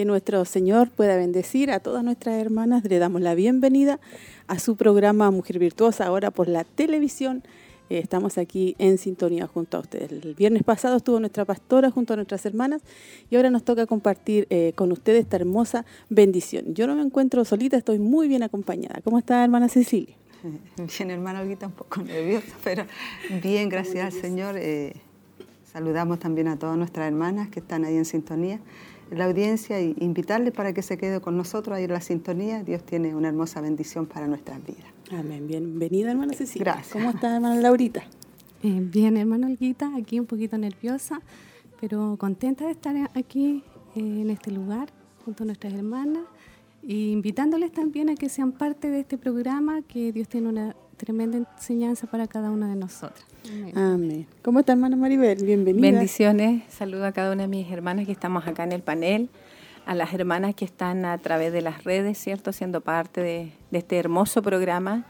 Que nuestro Señor pueda bendecir a todas nuestras hermanas. Le damos la bienvenida a su programa Mujer Virtuosa, ahora por la televisión. Eh, estamos aquí en sintonía junto a ustedes. El viernes pasado estuvo nuestra pastora junto a nuestras hermanas y ahora nos toca compartir eh, con ustedes esta hermosa bendición. Yo no me encuentro solita, estoy muy bien acompañada. ¿Cómo está, hermana Cecilia? Bien, hermana Olguita, un poco nerviosa, pero bien, gracias al Señor. Eh, saludamos también a todas nuestras hermanas que están ahí en sintonía la audiencia e invitarle para que se quede con nosotros ahí en la sintonía. Dios tiene una hermosa bendición para nuestras vidas. Amén. Bienvenida, hermana Cecilia. Gracias. ¿Cómo está, hermana Laurita? Eh, bien, hermana Olguita, aquí un poquito nerviosa, pero contenta de estar aquí eh, en este lugar junto a nuestras hermanas e invitándoles también a que sean parte de este programa, que Dios tiene una tremenda enseñanza para cada una de nosotras. Amén. ¿Cómo está, hermana Maribel? Bienvenida. Bendiciones. Saludo a cada una de mis hermanas que estamos acá en el panel, a las hermanas que están a través de las redes, ¿cierto? Siendo parte de, este hermoso programa.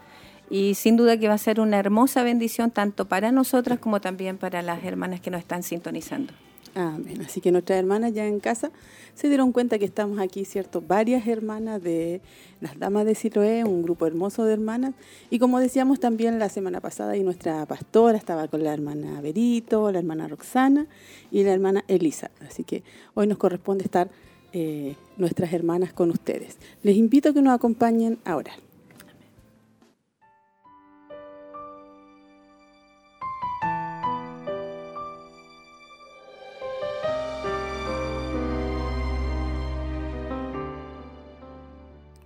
Y sin duda que va a ser una hermosa bendición tanto para nosotras como también para las hermanas que nos están sintonizando. Amén. Así que nuestras hermanas ya en casa se dieron cuenta que estamos aquí, ¿cierto? Varias hermanas de las Damas de Siloé, un grupo hermoso de hermanas. Y como decíamos también la semana pasada, y nuestra pastora estaba con la hermana Berito, la hermana Roxana y la hermana Elisa. Así que hoy nos corresponde estar eh, nuestras hermanas con ustedes. Les invito a que nos acompañen ahora.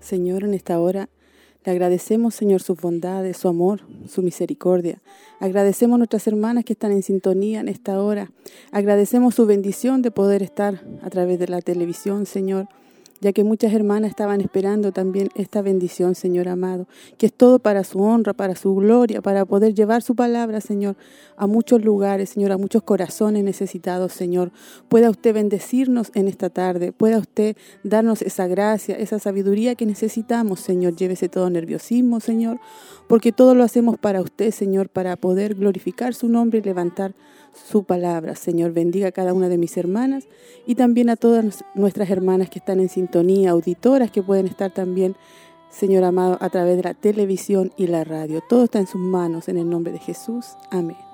Señor, en esta hora le agradecemos, Señor, sus bondades, su amor, su misericordia. Agradecemos a nuestras hermanas que están en sintonía en esta hora. Agradecemos su bendición de poder estar a través de la televisión, Señor ya que muchas hermanas estaban esperando también esta bendición, Señor amado, que es todo para su honra, para su gloria, para poder llevar su palabra, Señor, a muchos lugares, Señor, a muchos corazones necesitados, Señor. Pueda usted bendecirnos en esta tarde, pueda usted darnos esa gracia, esa sabiduría que necesitamos, Señor. Llévese todo nerviosismo, Señor, porque todo lo hacemos para usted, Señor, para poder glorificar su nombre y levantar su palabra. Señor, bendiga a cada una de mis hermanas y también a todas nuestras hermanas que están en sintonía, auditoras que pueden estar también, Señor amado, a través de la televisión y la radio. Todo está en sus manos, en el nombre de Jesús. Amén.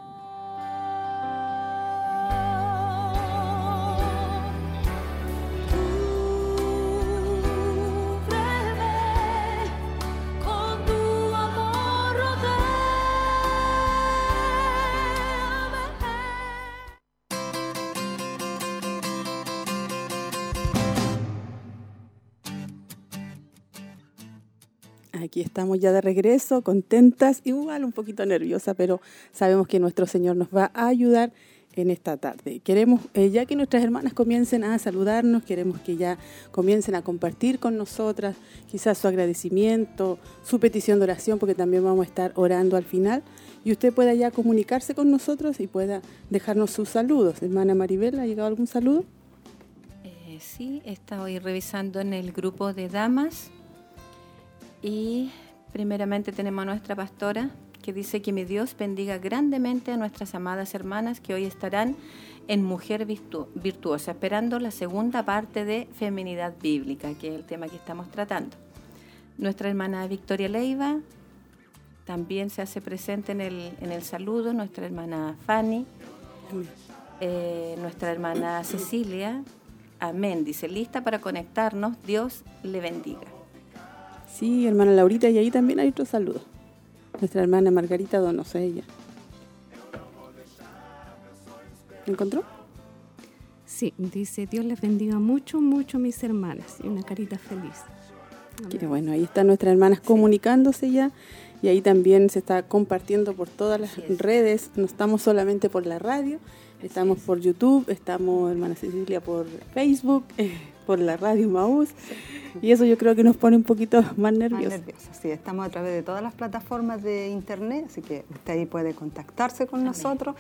Aquí estamos ya de regreso, contentas, igual un poquito nerviosa, pero sabemos que nuestro Señor nos va a ayudar en esta tarde. Queremos, eh, ya que nuestras hermanas comiencen a saludarnos, queremos que ya comiencen a compartir con nosotras quizás su agradecimiento, su petición de oración, porque también vamos a estar orando al final, y usted pueda ya comunicarse con nosotros y pueda dejarnos sus saludos. Hermana Maribel, ¿ha llegado algún saludo? Eh, sí, está revisando en el grupo de damas y primeramente tenemos a nuestra pastora que dice que mi Dios bendiga grandemente a nuestras amadas hermanas que hoy estarán en Mujer Virtuosa, esperando la segunda parte de Feminidad Bíblica, que es el tema que estamos tratando. Nuestra hermana Victoria Leiva también se hace presente en el, en el saludo, nuestra hermana Fanny, eh, nuestra hermana Cecilia, amén, dice, lista para conectarnos, Dios le bendiga. Sí, hermana Laurita, y ahí también hay otro saludo. Nuestra hermana Margarita Donoso, ella. ¿Encontró? Sí, dice, Dios les bendiga mucho, mucho mis hermanas. Y una carita feliz. Qué bueno, ahí están nuestras hermanas comunicándose ya y ahí también se está compartiendo por todas las redes, no estamos solamente por la radio, estamos por YouTube, estamos hermana Cecilia por Facebook, por la radio Maús. Y eso yo creo que nos pone un poquito más nerviosos. sí, estamos a través de todas las plataformas de internet, así que usted ahí puede contactarse con nosotros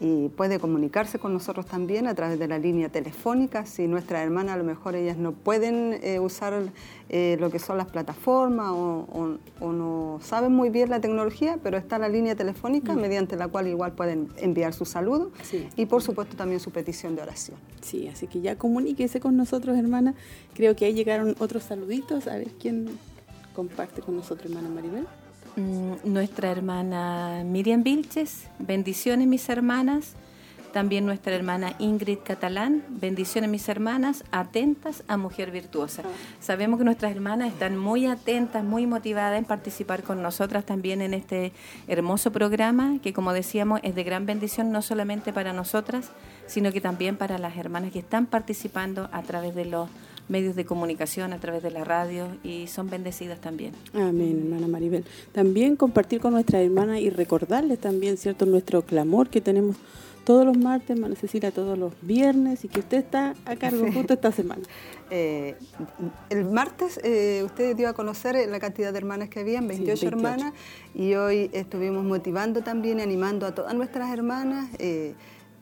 y puede comunicarse con nosotros también a través de la línea telefónica. Si nuestras hermanas a lo mejor ellas no pueden eh, usar eh, lo que son las plataformas o, no saben muy bien la tecnología, pero está la línea telefónica mediante la cual igual pueden enviar su saludo y por supuesto también su petición de oración. Sí, así que ya comuníquese con nosotros, hermana. Creo que ahí llegaron otros saluditos. A ver quién comparte con nosotros, hermana Maribel. Mm, nuestra hermana Miriam Vilches, bendiciones mis hermanas. También nuestra hermana Ingrid Catalán, bendiciones mis hermanas, atentas a Mujer Virtuosa. Sabemos que nuestras hermanas están muy atentas, muy motivadas en participar con nosotras también en este hermoso programa, que como decíamos es de gran bendición no solamente para nosotras, sino que también para las hermanas que están participando a través de los medios de comunicación, a través de la radio y son bendecidas también. Amén, hermana Maribel. También compartir con nuestra hermana y recordarles también, ¿cierto?, nuestro clamor que tenemos todos los martes, hermana Cecilia, todos los viernes y que usted está a cargo justo esta semana. Eh, el martes eh, usted dio a conocer la cantidad de hermanas que habían, 28, hermanas, y hoy estuvimos motivando también, animando a todas nuestras hermanas. Eh,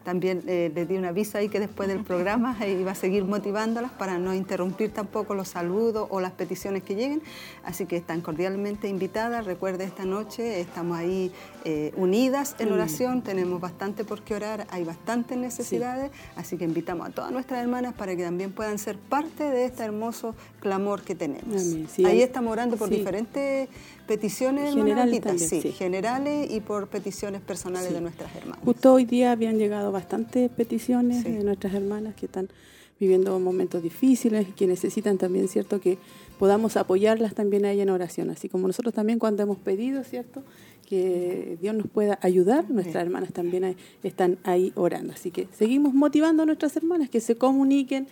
también eh, les di una aviso ahí que después del programa iba a seguir motivándolas para no interrumpir tampoco los saludos o las peticiones que lleguen. Así que están cordialmente invitadas. Recuerde, esta noche estamos ahí eh, unidas en oración, tenemos bastante por qué orar, hay bastantes necesidades, así que invitamos a todas nuestras hermanas para que también puedan ser parte de este hermoso clamor que tenemos. ahí estamos orando por diferentes peticiones generales, sí, generales y por peticiones personales de nuestras hermanas. Justo hoy día habían llegado bastantes peticiones de nuestras hermanas que están viviendo momentos difíciles y que necesitan también, ¿cierto?, que podamos apoyarlas también a ella en oración, así como nosotros también cuando hemos pedido, ¿cierto?, que Dios nos pueda ayudar, nuestras hermanas también están ahí orando. Así que seguimos motivando a nuestras hermanas que se comuniquen,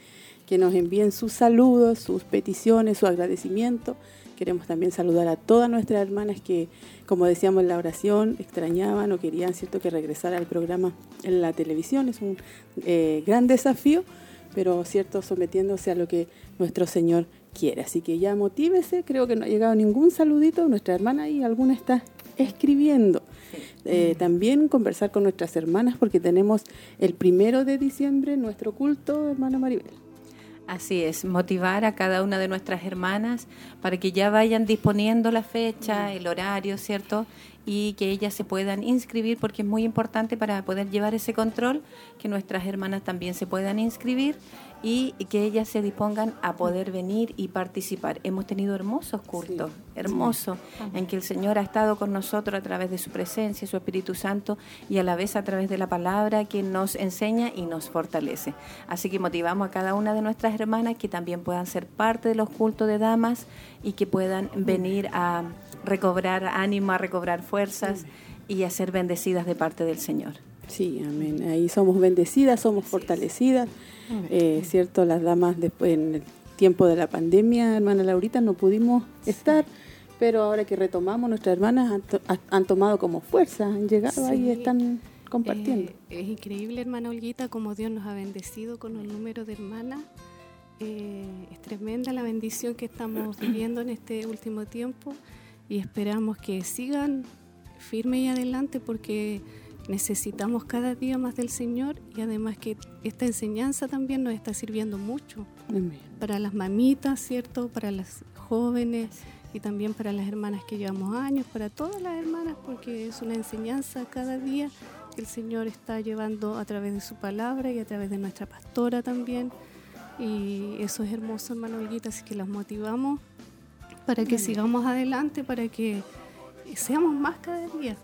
que nos envíen sus saludos, sus peticiones, su agradecimiento Queremos también saludar a todas nuestras hermanas que, como decíamos en la oración, extrañaban o querían cierto que regresar al programa en la televisión. Es un eh, gran desafío, pero cierto sometiéndose a lo que nuestro Señor quiere. Así que ya motívese, creo que no ha llegado ningún saludito, nuestra hermana y alguna está escribiendo. Eh, también conversar con nuestras hermanas porque tenemos el primero de diciembre nuestro culto, hermana Maribel. Así es, motivar a cada una de nuestras hermanas para que ya vayan disponiendo la fecha, el horario, ¿cierto? Y que ellas se puedan inscribir porque es muy importante para poder llevar ese control, que nuestras hermanas también se puedan inscribir y que ellas se dispongan a poder venir y participar. Hemos tenido hermosos cultos, hermosos, en que el Señor ha estado con nosotros a través de su presencia, su Espíritu Santo y a la vez a través de la palabra que nos enseña y nos fortalece. Así que motivamos a cada una de nuestras hermanas que también puedan ser parte de los cultos de damas y que puedan venir a recobrar ánimo, a recobrar fuerzas y a ser bendecidas de parte del Señor. Sí, amén. Ahí somos bendecidas, somos fortalecidas. Eh, cierto, las damas después en el tiempo de la pandemia, hermana Laurita, no pudimos estar, pero ahora que retomamos, nuestras hermanas han, tomado como fuerza, han llegado ahí y están compartiendo. Eh, es increíble, hermana Olguita, como Dios nos ha bendecido con el número de hermanas. Eh, es tremenda la bendición que estamos viviendo en este último tiempo y esperamos que sigan firme y adelante porque necesitamos cada día más del Señor y además que esta enseñanza también nos está sirviendo mucho para las mamitas, ¿cierto? Para las jóvenes y también para las hermanas que llevamos años, para todas las hermanas, porque es una enseñanza cada día que el Señor está llevando a través de su palabra y a través de nuestra pastora también. Y eso es hermoso, hermano Olguita, así que las motivamos para que sigamos adelante, para que seamos más cada día.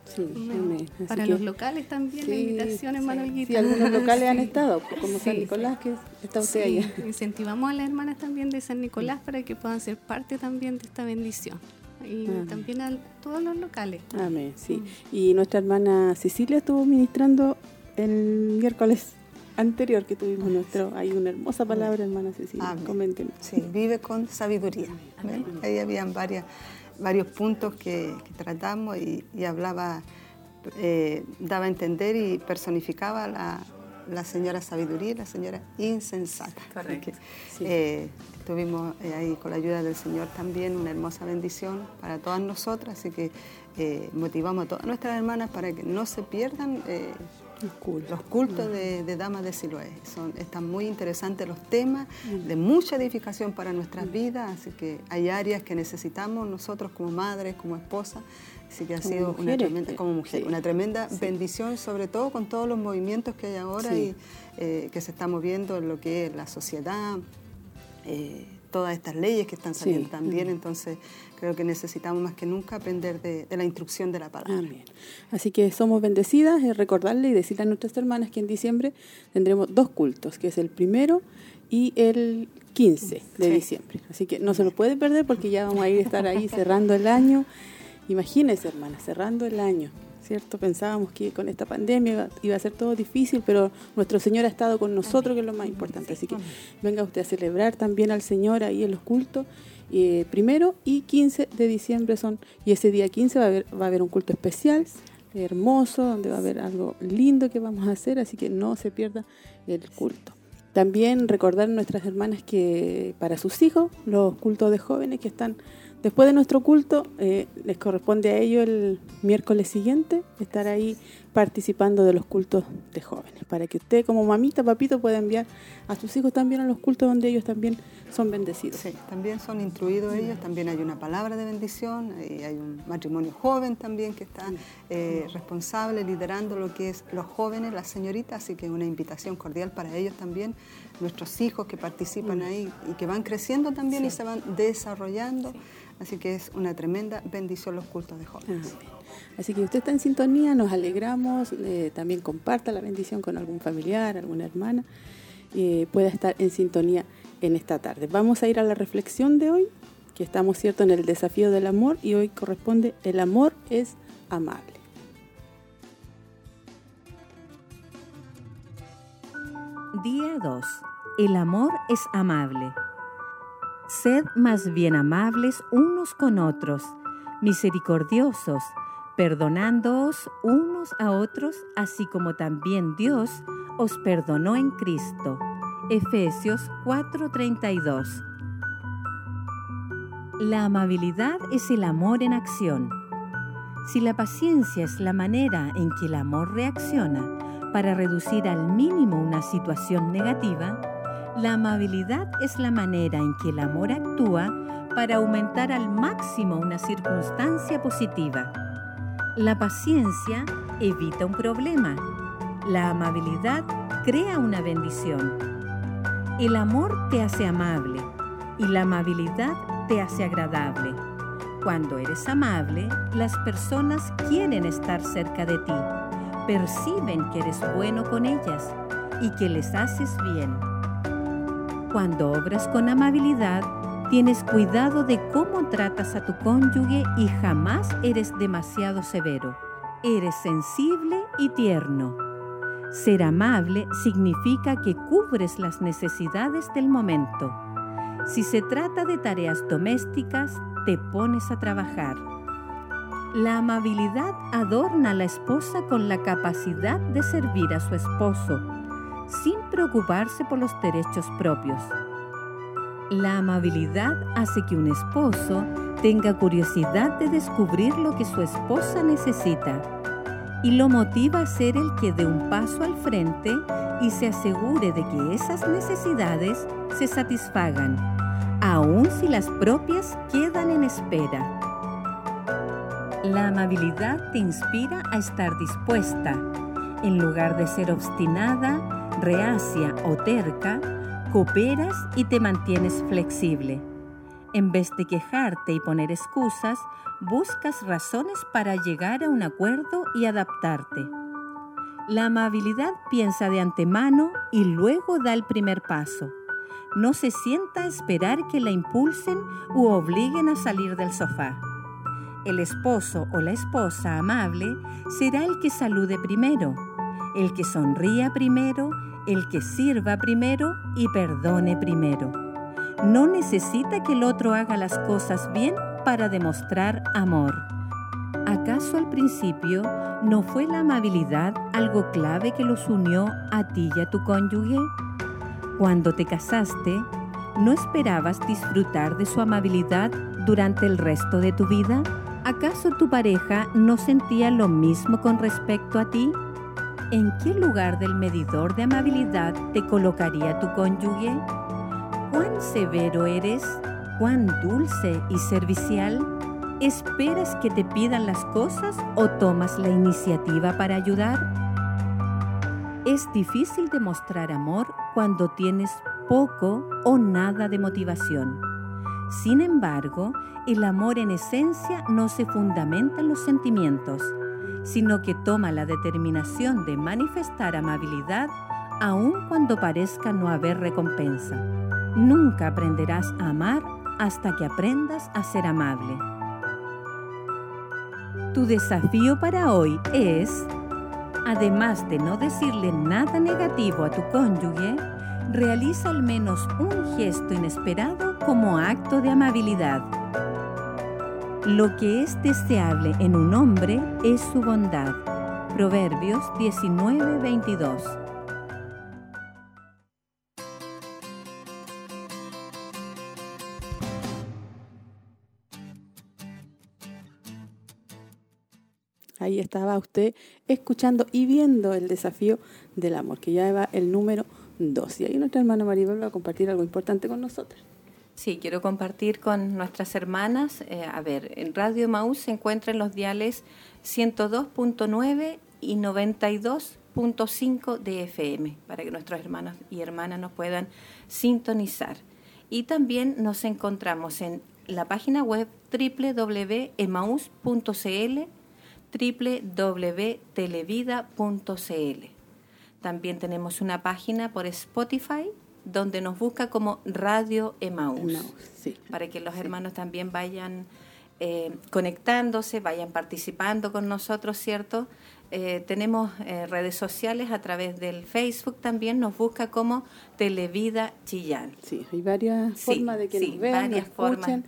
Para los locales también, la invitación, hermano Sí, algunos locales han estado, como San Nicolás, que está usted allá. Incentivamos a las hermanas también de San Nicolás para que puedan ser parte también de esta bendición. Y también a todos los locales. Amén, sí. Y nuestra hermana Cecilia estuvo ministrando el miércoles anterior que tuvimos nuestro, hay una hermosa palabra, hermana Cecilia, comenten. Sí, vive con sabiduría. Ahí habían varias, varios puntos que, tratamos y, hablaba, eh, daba a entender y personificaba la, la señora sabiduría y la señora insensata. Correcto. Eh, tuvimos eh, ahí con la ayuda del Señor también una hermosa bendición para todas nosotras, así que eh, motivamos a todas nuestras hermanas para que no se pierdan los cultos, de, Damas de Siloé. Son, están muy interesantes los temas, de mucha edificación para nuestras vidas, así que hay áreas que necesitamos nosotros como madres, como esposas, así que ha sido una tremenda, como mujer, una tremenda bendición, sobre todo con todos los movimientos que hay ahora y eh, que se está moviendo en lo que es la sociedad, eh, todas estas leyes que están saliendo también, entonces creo que necesitamos más que nunca aprender de, la instrucción de la palabra. Así que somos bendecidas, recordarle y decirle a nuestras hermanas que en diciembre tendremos dos cultos, que es el primero y el 15 de diciembre. Así que no se lo puede perder porque ya vamos a ir a estar ahí cerrando el año. Imagínense, hermanas, cerrando el año. ¿Cierto? Pensábamos que con esta pandemia iba a ser todo difícil, pero nuestro Señor ha estado con nosotros, que es lo más importante. Así que venga usted a celebrar también al Señor ahí en los cultos eh, primero y 15 de diciembre son, y ese día 15 va a haber, va a haber un culto especial, hermoso, donde va a haber algo lindo que vamos a hacer, así que no se pierda el culto. También recordar a nuestras hermanas que para sus hijos, los cultos de jóvenes que están después de nuestro culto, eh, les corresponde a ellos el miércoles siguiente estar ahí participando de los cultos de jóvenes, para que usted como mamita, papito pueda enviar a sus hijos también a los cultos donde ellos también son bendecidos. Sí, también son instruidos ellos, también hay una palabra de bendición, y hay un matrimonio joven también que está eh, responsable, liderando lo que es los jóvenes, las señoritas, así que una invitación cordial para ellos también, nuestros hijos que participan ahí y que van creciendo también y se van desarrollando. Así que es una tremenda bendición los cultos de jóvenes. Así que usted está en sintonía, nos alegramos, eh, también comparta la bendición con algún familiar, alguna hermana, y pueda estar en sintonía en esta tarde. Vamos a ir a la reflexión de hoy, que estamos cierto en el desafío del amor y hoy corresponde el amor es amable. Día 2. El amor es amable. Sed más bien amables unos con otros, misericordiosos, perdonándoos unos a otros, así como también Dios os perdonó en Cristo. Efesios 4:32 La amabilidad es el amor en acción. Si la paciencia es la manera en que el amor reacciona para reducir al mínimo una situación negativa, la amabilidad es la manera en que el amor actúa para aumentar al máximo una circunstancia positiva. La paciencia evita un problema. La amabilidad crea una bendición. El amor te hace amable y la amabilidad te hace agradable. Cuando eres amable, las personas quieren estar cerca de ti, perciben que eres bueno con ellas y que les haces bien. Cuando obras con amabilidad, Tienes cuidado de cómo tratas a tu cónyuge y jamás eres demasiado severo. Eres sensible y tierno. Ser amable significa que cubres las necesidades del momento. Si se trata de tareas domésticas, te pones a trabajar. La amabilidad adorna a la esposa con la capacidad de servir a su esposo, sin preocuparse por los derechos propios. La amabilidad hace que un esposo tenga curiosidad de descubrir lo que su esposa necesita y lo motiva a ser el que dé un paso al frente y se asegure de que esas necesidades se satisfagan, aun si las propias quedan en espera. La amabilidad te inspira a estar dispuesta, en lugar de ser obstinada, reacia o terca, Cooperas y te mantienes flexible. En vez de quejarte y poner excusas, buscas razones para llegar a un acuerdo y adaptarte. La amabilidad piensa de antemano y luego da el primer paso. No se sienta a esperar que la impulsen u obliguen a salir del sofá. El esposo o la esposa amable será el que salude primero, el que sonría primero el que sirva primero y perdone primero. No necesita que el otro haga las cosas bien para demostrar amor. ¿Acaso al principio no fue la amabilidad algo clave que los unió a ti y a tu cónyuge? Cuando te casaste, ¿no esperabas disfrutar de su amabilidad durante el resto de tu vida? ¿Acaso tu pareja no sentía lo mismo con respecto a ti? ¿En qué lugar del medidor de amabilidad te colocaría tu cónyuge? ¿Cuán severo eres? ¿Cuán dulce y servicial? ¿Esperas que te pidan las cosas o tomas la iniciativa para ayudar? Es difícil demostrar amor cuando tienes poco o nada de motivación. Sin embargo, el amor en esencia no se fundamenta en los sentimientos, sino que toma la determinación de manifestar amabilidad aun cuando parezca no haber recompensa. Nunca aprenderás a amar hasta que aprendas a ser amable. Tu desafío para hoy es, además de no decirle nada negativo a tu cónyuge, realiza al menos un gesto inesperado como acto de amabilidad. Lo que es deseable en un hombre es su bondad. Proverbios 19:22. Ahí estaba usted escuchando y viendo el desafío del amor, que ya va el número 2. Y ahí nuestra hermana Maribel va a compartir algo importante con nosotros. Sí, quiero compartir con nuestras hermanas. eh, a ver, en Radio Maús se encuentran los diales 102.9 y 92.5 de FM para que nuestros hermanos y hermanas nos puedan sintonizar. Y también nos encontramos en la página web www.emaus.cl, www.televida.cl. También tenemos una página por Spotify donde nos busca como Radio Emaús, Emaús, sí. para que los hermanos también vayan eh, conectándose, vayan participando con nosotros, ¿cierto? Eh, tenemos eh, redes sociales a través del Facebook también, nos busca como Televida Chillán. Sí, hay varias Sí, formas de que nos vean, varias nos escuchen. formas.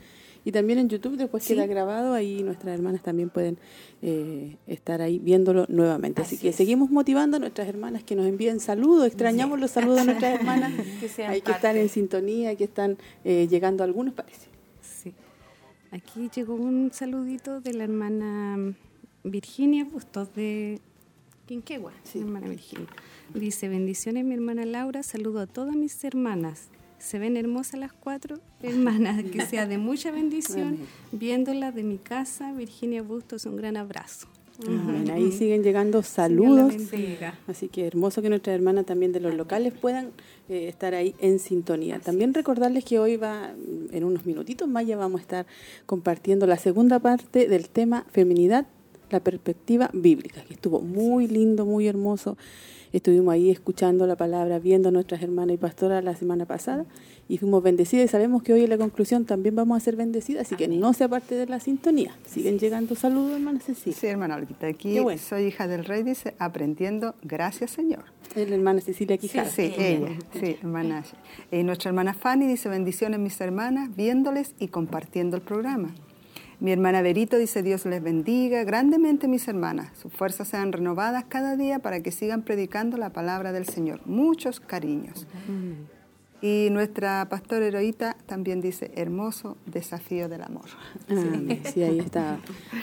Y también en YouTube después Sí. queda grabado, ahí nuestras hermanas también pueden eh, estar ahí viéndolo nuevamente. Así, Así que es. seguimos motivando a nuestras hermanas que nos envíen saludos, extrañamos los saludos de nuestras hermanas, Que sean hay que estar parte. en sintonía, que están eh, llegando algunos parece. Sí. Aquí llegó un saludito de la hermana Virginia Bustos de Quinquegua, Sí. mi hermana Virginia. Dice, bendiciones mi hermana Laura, saludo a todas mis hermanas. Se ven hermosas las cuatro hermanas, que sea de mucha bendición. Viéndolas de mi casa, Virginia Bustos, un gran abrazo. Amén. Ahí siguen llegando saludos. Así que hermoso que nuestras hermanas también de los locales puedan eh, estar ahí en sintonía. También recordarles que hoy va, en unos minutitos más, ya vamos a estar compartiendo la segunda parte del tema feminidad, la perspectiva bíblica, que estuvo muy lindo, muy hermoso. Estuvimos ahí escuchando la palabra, viendo a nuestras hermanas y pastoras la semana pasada y fuimos bendecidas y sabemos que hoy en la conclusión también vamos a ser bendecidas, así que no se aparte de la sintonía. Siguen llegando saludos, hermana Cecilia. Sí, hermana Olguita, aquí bueno. soy hija del rey, dice, aprendiendo, gracias Señor. Es la hermana Cecilia Quijada. Sí, ella, sí, hermana. Y nuestra hermana Fanny dice, bendiciones mis hermanas, viéndoles y compartiendo el programa. Mi hermana Berito dice, Dios les bendiga grandemente mis hermanas, sus fuerzas sean renovadas cada día para que sigan predicando la palabra del Señor. Muchos cariños. Y nuestra pastora heroíta también dice, hermoso desafío del amor. Amén. Sí, ahí está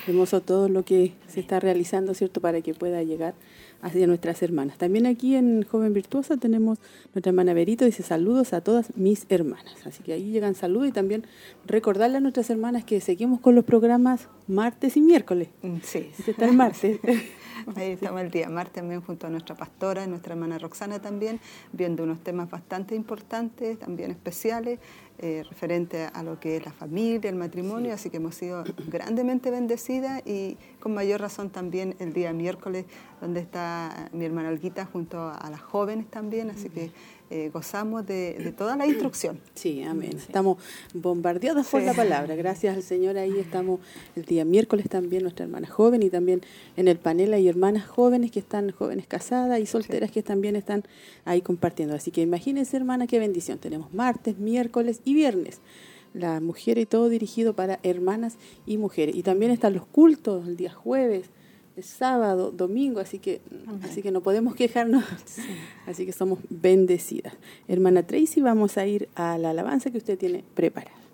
hermoso todo lo que se está realizando, ¿cierto? Para que pueda llegar hacia nuestras hermanas. También aquí en Joven Virtuosa tenemos nuestra hermana Berito, dice saludos a todas mis hermanas. Así que ahí llegan saludos y también recordarle a nuestras hermanas que seguimos con los programas martes y miércoles. Mm, Sí. Este está el martes. Ahí estamos el día martes también junto a nuestra pastora nuestra hermana Roxana también, viendo unos temas bastante importantes, también especiales, eh, referente a lo que es la familia, el matrimonio, así que hemos sido grandemente bendecidas y con mayor razón también el día miércoles, donde está mi hermana Olguita junto a las jóvenes también, así que eh, gozamos de, toda la instrucción. Sí, amén. Estamos bombardeados por la palabra. Gracias al Señor. Ahí estamos el día miércoles también, nuestra hermana joven y también en el panel hay hermanas jóvenes que están, jóvenes casadas y solteras que también están ahí compartiendo. Así que imagínense, hermana, qué bendición. Tenemos martes, miércoles y viernes. La mujer y todo dirigido para hermanas y mujeres. Y también están los cultos el día jueves sábado, domingo, así que, así que no podemos quejarnos. Así que somos bendecidas. Hermana Tracy, vamos a ir a la alabanza que usted tiene preparada.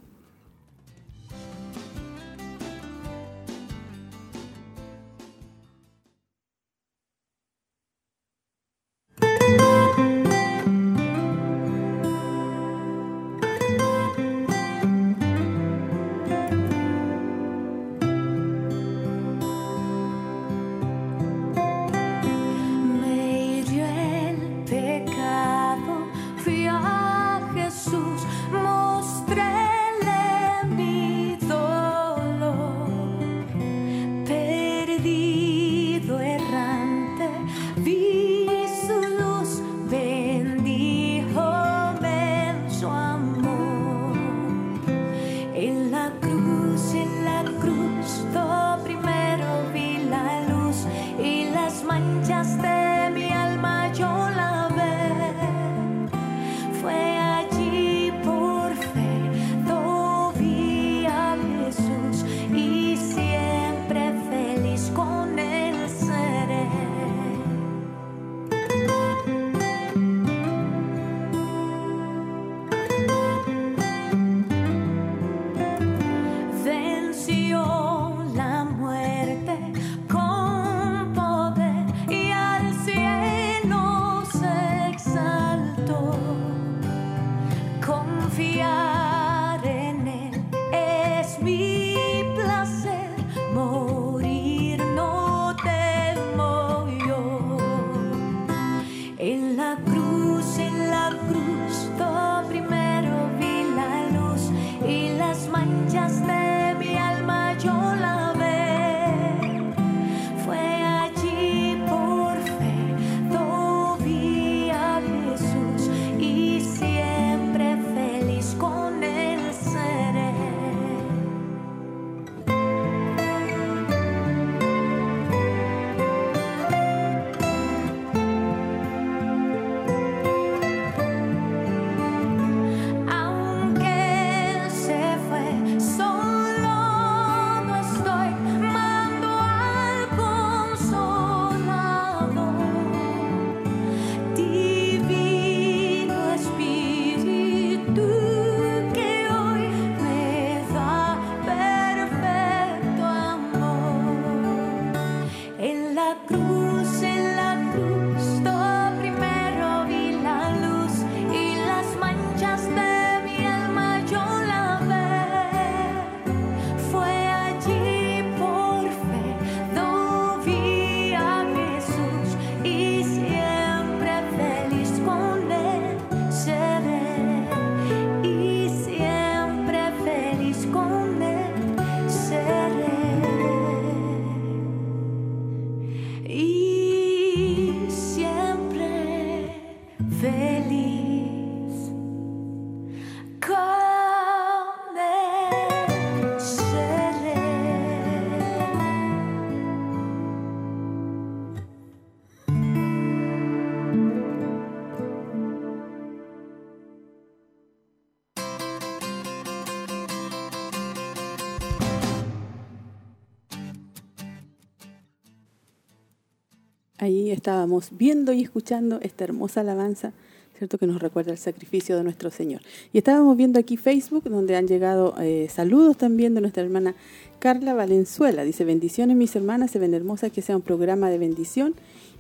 Estábamos viendo y escuchando esta hermosa alabanza, ¿cierto? Que nos recuerda el sacrificio de nuestro Señor. Y estábamos viendo aquí Facebook, donde han llegado eh, saludos también de nuestra hermana Carla Valenzuela. Dice, bendiciones mis hermanas, se ven hermosas que sea un programa de bendición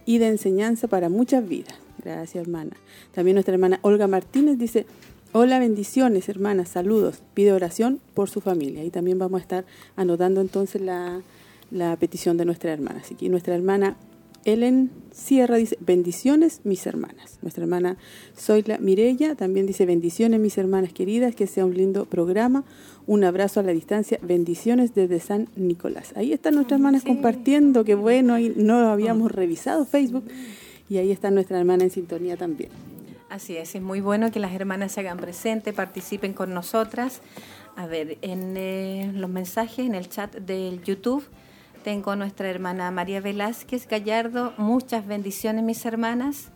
y de enseñanza para muchas vidas. Gracias, hermana. También nuestra hermana Olga Martínez dice, hola, bendiciones, hermanas, saludos. Pide oración por su familia. Y también vamos a estar anotando entonces la, la petición de nuestra hermana. Así que nuestra hermana Ellen Sierra dice, bendiciones mis hermanas. Nuestra hermana Zoila Mirella también dice, bendiciones mis hermanas queridas, que sea un lindo programa. Un abrazo a la distancia, bendiciones desde San Nicolás. Ahí están nuestras hermanas compartiendo, qué bueno, ahí no habíamos revisado Facebook y ahí está nuestra hermana en sintonía también. Así es, es muy bueno que las hermanas se hagan presentes, participen con nosotras. A ver, en eh, los mensajes, en el chat del YouTube, tengo a nuestra hermana María Velázquez Gallardo. Muchas bendiciones, mis hermanas.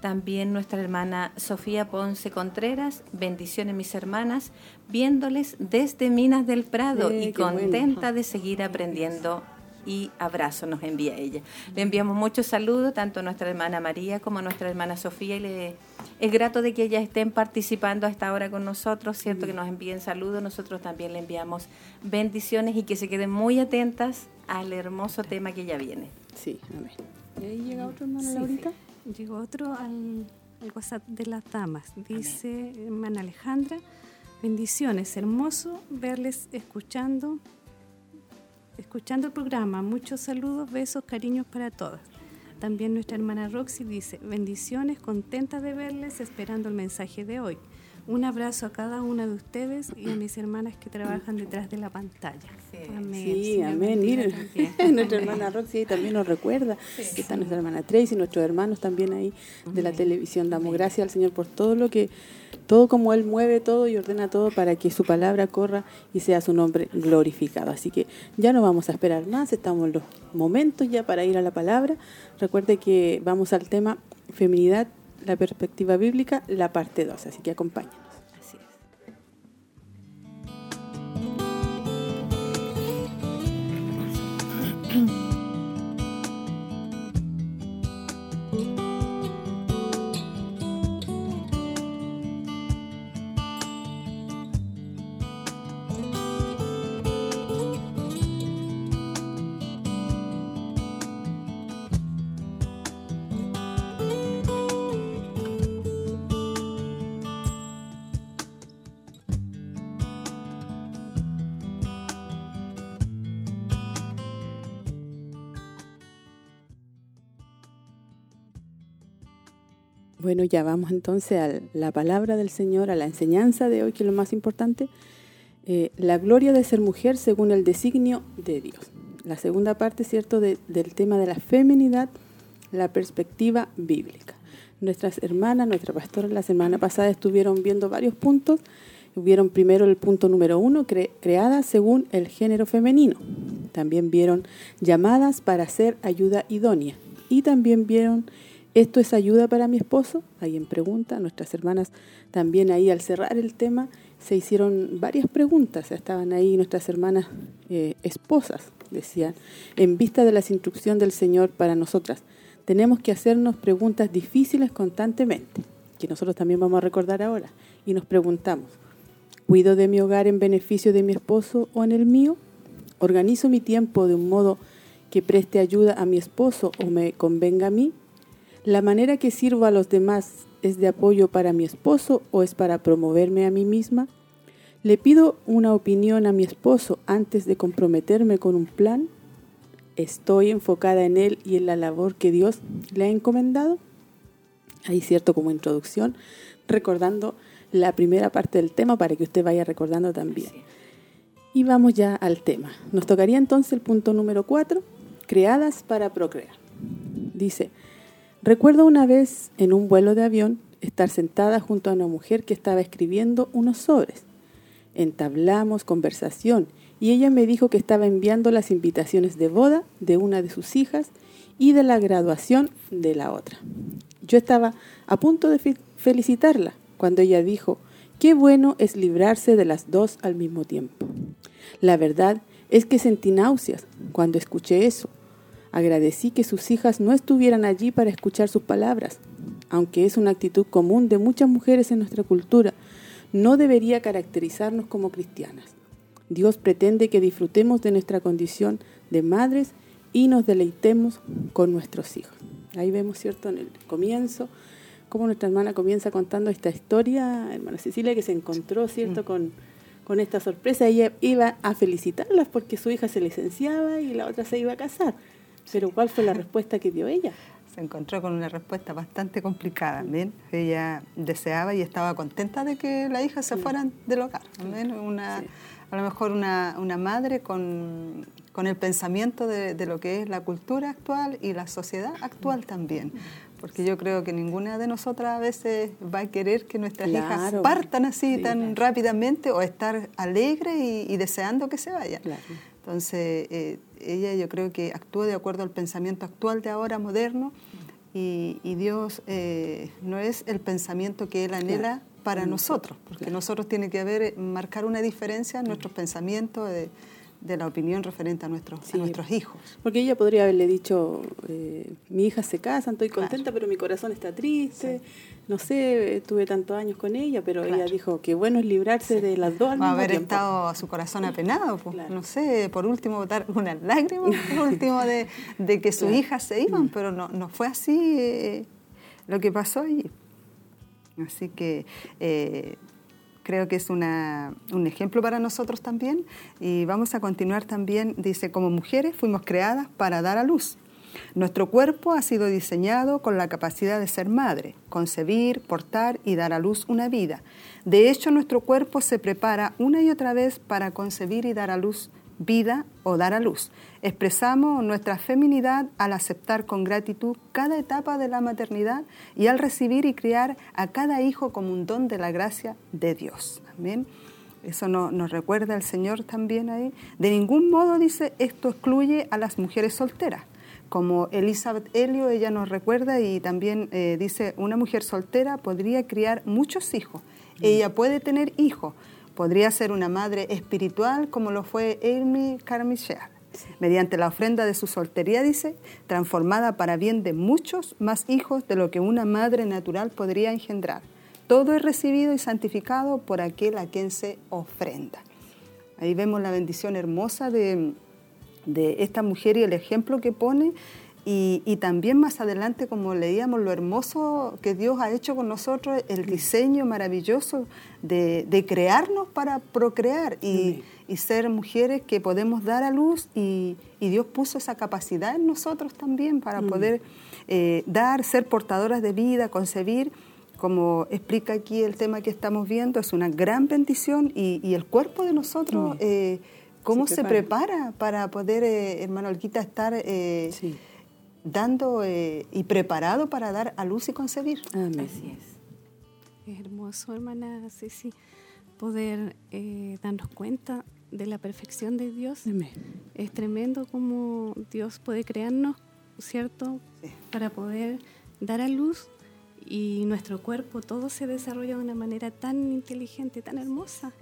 También nuestra hermana Sofía Ponce Contreras. Bendiciones, mis hermanas. Viéndoles desde Minas del Prado y contenta de seguir aprendiendo y abrazo nos envía ella. Le enviamos muchos saludos tanto a nuestra hermana María como a nuestra hermana Sofía y le es grato de que ellas estén participando a esta hora con nosotros, cierto que nos envíen saludos, nosotros también le enviamos bendiciones y que se queden muy atentas al hermoso tema que ya viene. Sí, amén. ¿Y ahí llega otro hermano Laurita? Llegó otro al, WhatsApp de las damas. Dice hermana Alejandra, bendiciones, hermoso verles escuchando escuchando el programa. Muchos saludos, besos, cariños para todas. También nuestra hermana Roxy dice, bendiciones, contenta de verles, esperando el mensaje de hoy. Un abrazo a cada una de ustedes y a mis hermanas que trabajan detrás de la pantalla. amén. Sí, amén. nuestra hermana Roxy también nos recuerda. Está nuestra hermana Tracy, nuestros hermanos también ahí de la televisión. Damos gracias al Señor por todo lo que todo como Él mueve todo y ordena todo para que su palabra corra y sea su nombre glorificado. Así que ya no vamos a esperar más, estamos en los momentos ya para ir a la palabra. Recuerde que vamos al tema feminidad, la perspectiva bíblica, la parte 2, así que acompáñenos. Así es. Bueno, ya vamos entonces a la palabra del Señor, a la enseñanza de hoy, que es lo más importante. Eh, la gloria de ser mujer según el designio de Dios. La segunda parte, ¿cierto?, del tema de la feminidad, la perspectiva bíblica. Nuestras hermanas, nuestra pastora la semana pasada estuvieron viendo varios puntos. Vieron primero el punto número uno, creada según el género femenino. También vieron llamadas para ser ayuda idónea. Y también vieron ¿Esto es ayuda para mi esposo? Alguien pregunta. Nuestras hermanas también ahí al cerrar el tema se hicieron varias preguntas. Estaban ahí nuestras hermanas eh, esposas, decían, en vista de las instrucciones del Señor para nosotras. Tenemos que hacernos preguntas difíciles constantemente, que nosotros también vamos a recordar ahora. Y nos preguntamos, ¿cuido de mi hogar en beneficio de mi esposo o en el mío? ¿Organizo mi tiempo de un modo que preste ayuda a mi esposo o me convenga a mí? ¿La manera que sirvo a los demás es de apoyo para mi esposo o es para promoverme a mí misma? ¿Le pido una opinión a mi esposo antes de comprometerme con un plan? ¿Estoy enfocada en él y en la labor que Dios le ha encomendado? Ahí cierto como introducción, recordando la primera parte del tema para que usted vaya recordando también. Y vamos ya al tema. Nos tocaría entonces el punto número 4, creadas para procrear. Dice, Recuerdo una vez en un vuelo de avión estar sentada junto a una mujer que estaba escribiendo unos sobres. Entablamos conversación y ella me dijo que estaba enviando las invitaciones de boda de una de sus hijas y de la graduación de la otra. Yo estaba a punto de felicitarla cuando ella dijo, qué bueno es librarse de las dos al mismo tiempo. La verdad es que sentí náuseas cuando escuché eso Agradecí que sus hijas no estuvieran allí para escuchar sus palabras, aunque es una actitud común de muchas mujeres en nuestra cultura, no debería caracterizarnos como cristianas. Dios pretende que disfrutemos de nuestra condición de madres y nos deleitemos con nuestros hijos. Ahí vemos, ¿cierto?, en el comienzo, cómo nuestra hermana comienza contando esta historia, hermana Cecilia, que se encontró, ¿cierto?, mm. con, con esta sorpresa. Ella iba a felicitarlas porque su hija se licenciaba y la otra se iba a casar. Pero ¿cuál fue la respuesta que dio ella? Se encontró con una respuesta bastante complicada. ¿bien? Ella deseaba y estaba contenta de que la hija se fuera del hogar. Una, A lo mejor una, una madre con, con, el pensamiento de, de, lo que es la cultura actual y la sociedad actual también porque yo creo que ninguna de nosotras a veces va a querer que nuestras hijas partan así tan rápidamente o estar alegre y, deseando que se vayan. Entonces, eh, ella yo creo que actúa de acuerdo al pensamiento actual de ahora, moderno, y, Dios eh, no es el pensamiento que Él anhela para nosotros, porque nosotros tiene que haber, marcar una diferencia en nuestros pensamientos. De, de la opinión referente a nuestros, nuestros hijos. Porque ella podría haberle dicho, eh, mi hija se casa, estoy contenta, pero mi corazón está triste, no sé, tuve tantos años con ella, pero ella dijo que bueno es librarse de las dos al Va a haber estado su corazón apenado, pues, no sé, por último botar unas lágrimas, por último de, de que su hija se iban, mm. pero no, no fue así eh, lo que pasó allí. Así que eh, creo que es una, un ejemplo para nosotros también. Y vamos a continuar también, dice, como mujeres fuimos creadas para dar a luz. Nuestro cuerpo ha sido diseñado con la capacidad de ser madre, concebir, portar y dar a luz una vida. De hecho, nuestro cuerpo se prepara una y otra vez para concebir y dar a luz vida o dar a luz. Expresamos nuestra feminidad al aceptar con gratitud cada etapa de la maternidad y al recibir y criar a cada hijo como un don de la gracia de Dios. Amén. Eso nos recuerda el Señor también ahí. De ningún modo dice esto excluye a las mujeres solteras. Como Elizabeth Helio, ella nos recuerda y también eh, dice, una mujer soltera podría criar muchos hijos. Ella puede tener hijos, Podría ser una madre espiritual como lo fue Amy Carmichael, mediante la ofrenda de su soltería, dice, transformada para bien de muchos más hijos de lo que una madre natural podría engendrar. Todo es recibido y santificado por aquel a quien se ofrenda. Ahí vemos la bendición hermosa de, de esta mujer y el ejemplo que pone y, también más adelante, como leíamos, lo hermoso que Dios ha hecho con nosotros, el diseño maravilloso de, crearnos para procrear y, ser mujeres que podemos dar a luz y, Dios puso esa capacidad en nosotros también para mm. poder eh, dar, ser portadoras de vida, concebir. Como explica aquí el tema que estamos viendo, es una gran bendición y, el cuerpo de nosotros, eh, ¿cómo se prepara. para poder, eh, hermano Olguita, estar... Sí dando eh, y preparado para dar a luz y concebir. Así es. Es hermoso, hermana Ceci, poder eh, darnos cuenta de la perfección de Dios. Es tremendo como Dios puede crearnos, ¿cierto? Para poder dar a luz y nuestro cuerpo, todo se desarrolla de una manera tan inteligente, tan hermosa.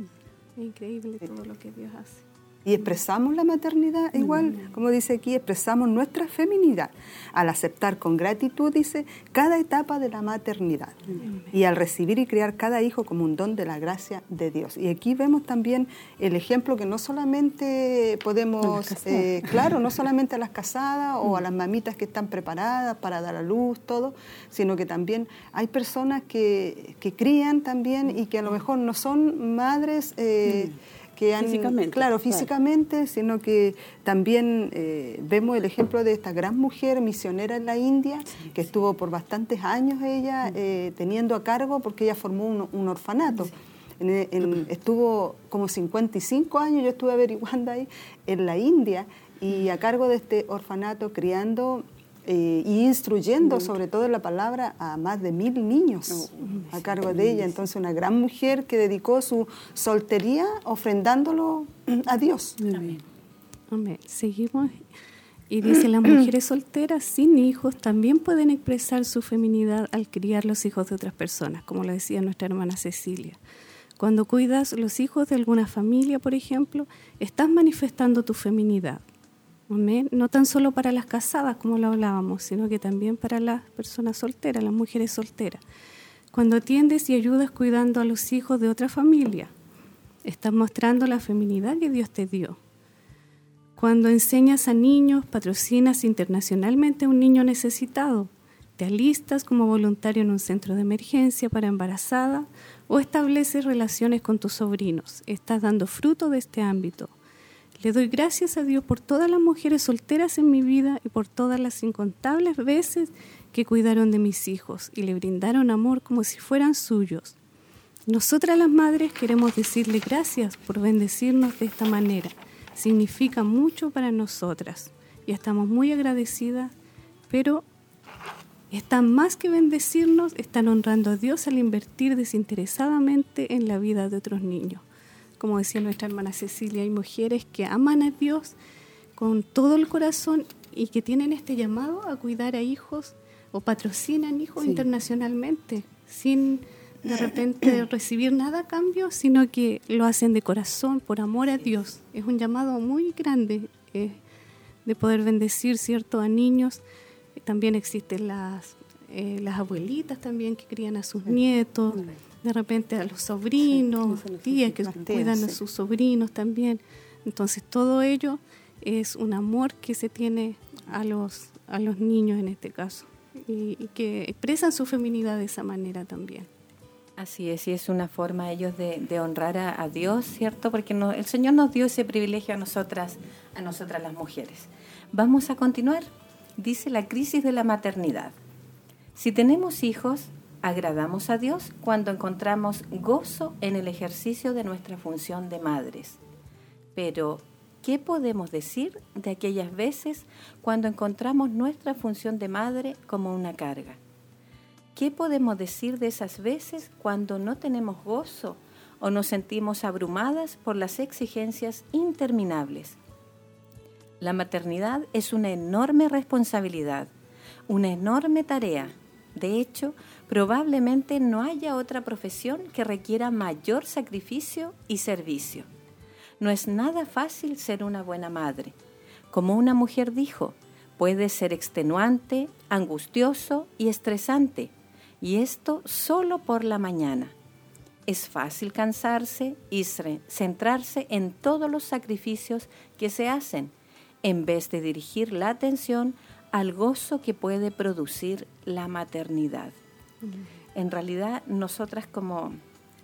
Es increíble todo lo que Dios hace y expresamos la maternidad igual, como dice aquí, expresamos nuestra feminidad al aceptar con gratitud, dice, cada etapa de la maternidad y al recibir y criar cada hijo como un don de la gracia de Dios. Y aquí vemos también el ejemplo que no solamente podemos, eh, claro, no solamente a las casadas o a las mamitas que están preparadas para dar a luz, todo, sino que también hay personas que, que crían también y que a lo mejor no son madres. Eh, que han, físicamente, claro, físicamente, sino que también eh, vemos el ejemplo de esta gran mujer misionera en la India, que estuvo por bastantes años ella eh, teniendo a cargo, porque ella formó un, orfanato. estuvo como 55 años, yo estuve averiguando ahí, en la India, y a cargo de este orfanato criando eh, y instruyendo sobre todo la palabra a más de mil niños a cargo de ella. Entonces una gran mujer que dedicó su soltería ofrendándolo a Dios. Amén. Seguimos y dice, las mujeres solteras sin hijos también pueden expresar su feminidad al criar los hijos de otras personas, como lo decía nuestra hermana Cecilia. Cuando cuidas los hijos de alguna familia, por ejemplo, estás manifestando tu feminidad. No tan solo para las casadas, como lo hablábamos, sino que también para las personas solteras, las mujeres solteras. Cuando atiendes y ayudas cuidando a los hijos de otra familia, estás mostrando la feminidad que Dios te dio. Cuando enseñas a niños, patrocinas internacionalmente a un niño necesitado, te alistas como voluntario en un centro de emergencia para embarazada o estableces relaciones con tus sobrinos, estás dando fruto de este ámbito Le doy gracias a Dios por todas las mujeres solteras en mi vida y por todas las incontables veces que cuidaron de mis hijos y le brindaron amor como si fueran suyos. Nosotras las madres queremos decirle gracias por bendecirnos de esta manera. Significa mucho para nosotras y estamos muy agradecidas, pero están más que bendecirnos, están honrando a Dios al invertir desinteresadamente en la vida de otros niños. Como decía nuestra hermana Cecilia, hay mujeres que aman a Dios con todo el corazón y que tienen este llamado a cuidar a hijos o patrocinan hijos internacionalmente sin de repente recibir nada a cambio, sino que lo hacen de corazón, por amor a Dios. Es un llamado muy grande eh, de poder bendecir, ¿cierto?, a niños. También existen las, eh, las abuelitas también que crían a sus nietos, de repente a los sobrinos, tías que cuidan a sus sobrinos también. Entonces todo ello es un amor que se tiene a los, a los niños en este caso y, que expresan su feminidad de esa manera también. Así es, y es una forma ellos de, de honrar a, Dios, ¿cierto? Porque el Señor nos dio ese privilegio a nosotras, a nosotras las mujeres. Vamos a continuar dice la crisis de la maternidad. Si tenemos hijos, agradamos a Dios cuando encontramos gozo en el ejercicio de nuestra función de madres. Pero, ¿qué podemos decir de aquellas veces cuando encontramos nuestra función de madre como una carga? ¿Qué podemos decir de esas veces cuando no tenemos gozo o nos sentimos abrumadas por las exigencias interminables? La maternidad es una enorme responsabilidad, una enorme tarea. De hecho, probablemente no haya otra profesión que requiera mayor sacrificio y servicio. No es nada fácil ser una buena madre. Como una mujer dijo, puede ser extenuante, angustioso y estresante, y esto solo por la mañana. Es fácil cansarse y centrarse en todos los sacrificios que se hacen en vez de dirigir la atención al gozo que puede producir la maternidad. En realidad, nosotras como,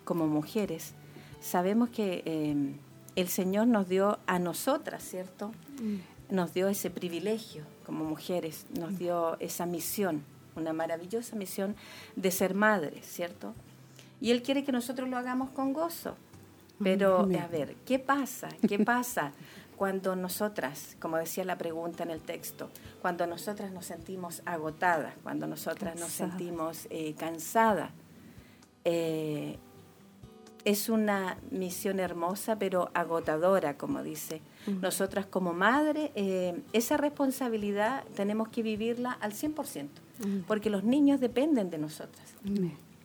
como mujeres sabemos que eh, el Señor nos dio a nosotras, ¿cierto? Nos dio ese privilegio como mujeres, nos dio esa misión, una maravillosa misión de ser madres, ¿cierto? Y Él quiere que nosotros lo hagamos con gozo. Pero, a ver, ¿qué pasa? ¿Qué pasa? cuando nosotras, como decía la pregunta en el texto, cuando nosotras nos sentimos agotadas, cuando nosotras nos sentimos eh, cansadas, eh, es una misión hermosa pero agotadora, como dice. Nosotras como madre, eh, esa responsabilidad tenemos que vivirla al 100%, porque los niños dependen de nosotras,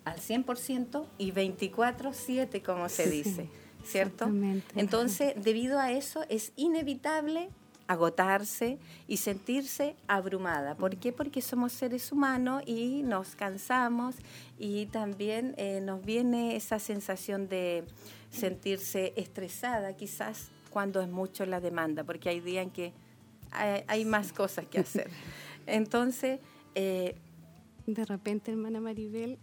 al 100% y 24/7, como se dice. ¿Cierto? Entonces, debido a eso, es inevitable agotarse y sentirse abrumada. ¿Por qué? Porque somos seres humanos y nos cansamos y también eh, nos viene esa sensación de sentirse estresada quizás cuando es mucho la demanda, porque hay días en que hay, más cosas que hacer. Entonces... Eh, de repente, hermana Maribel,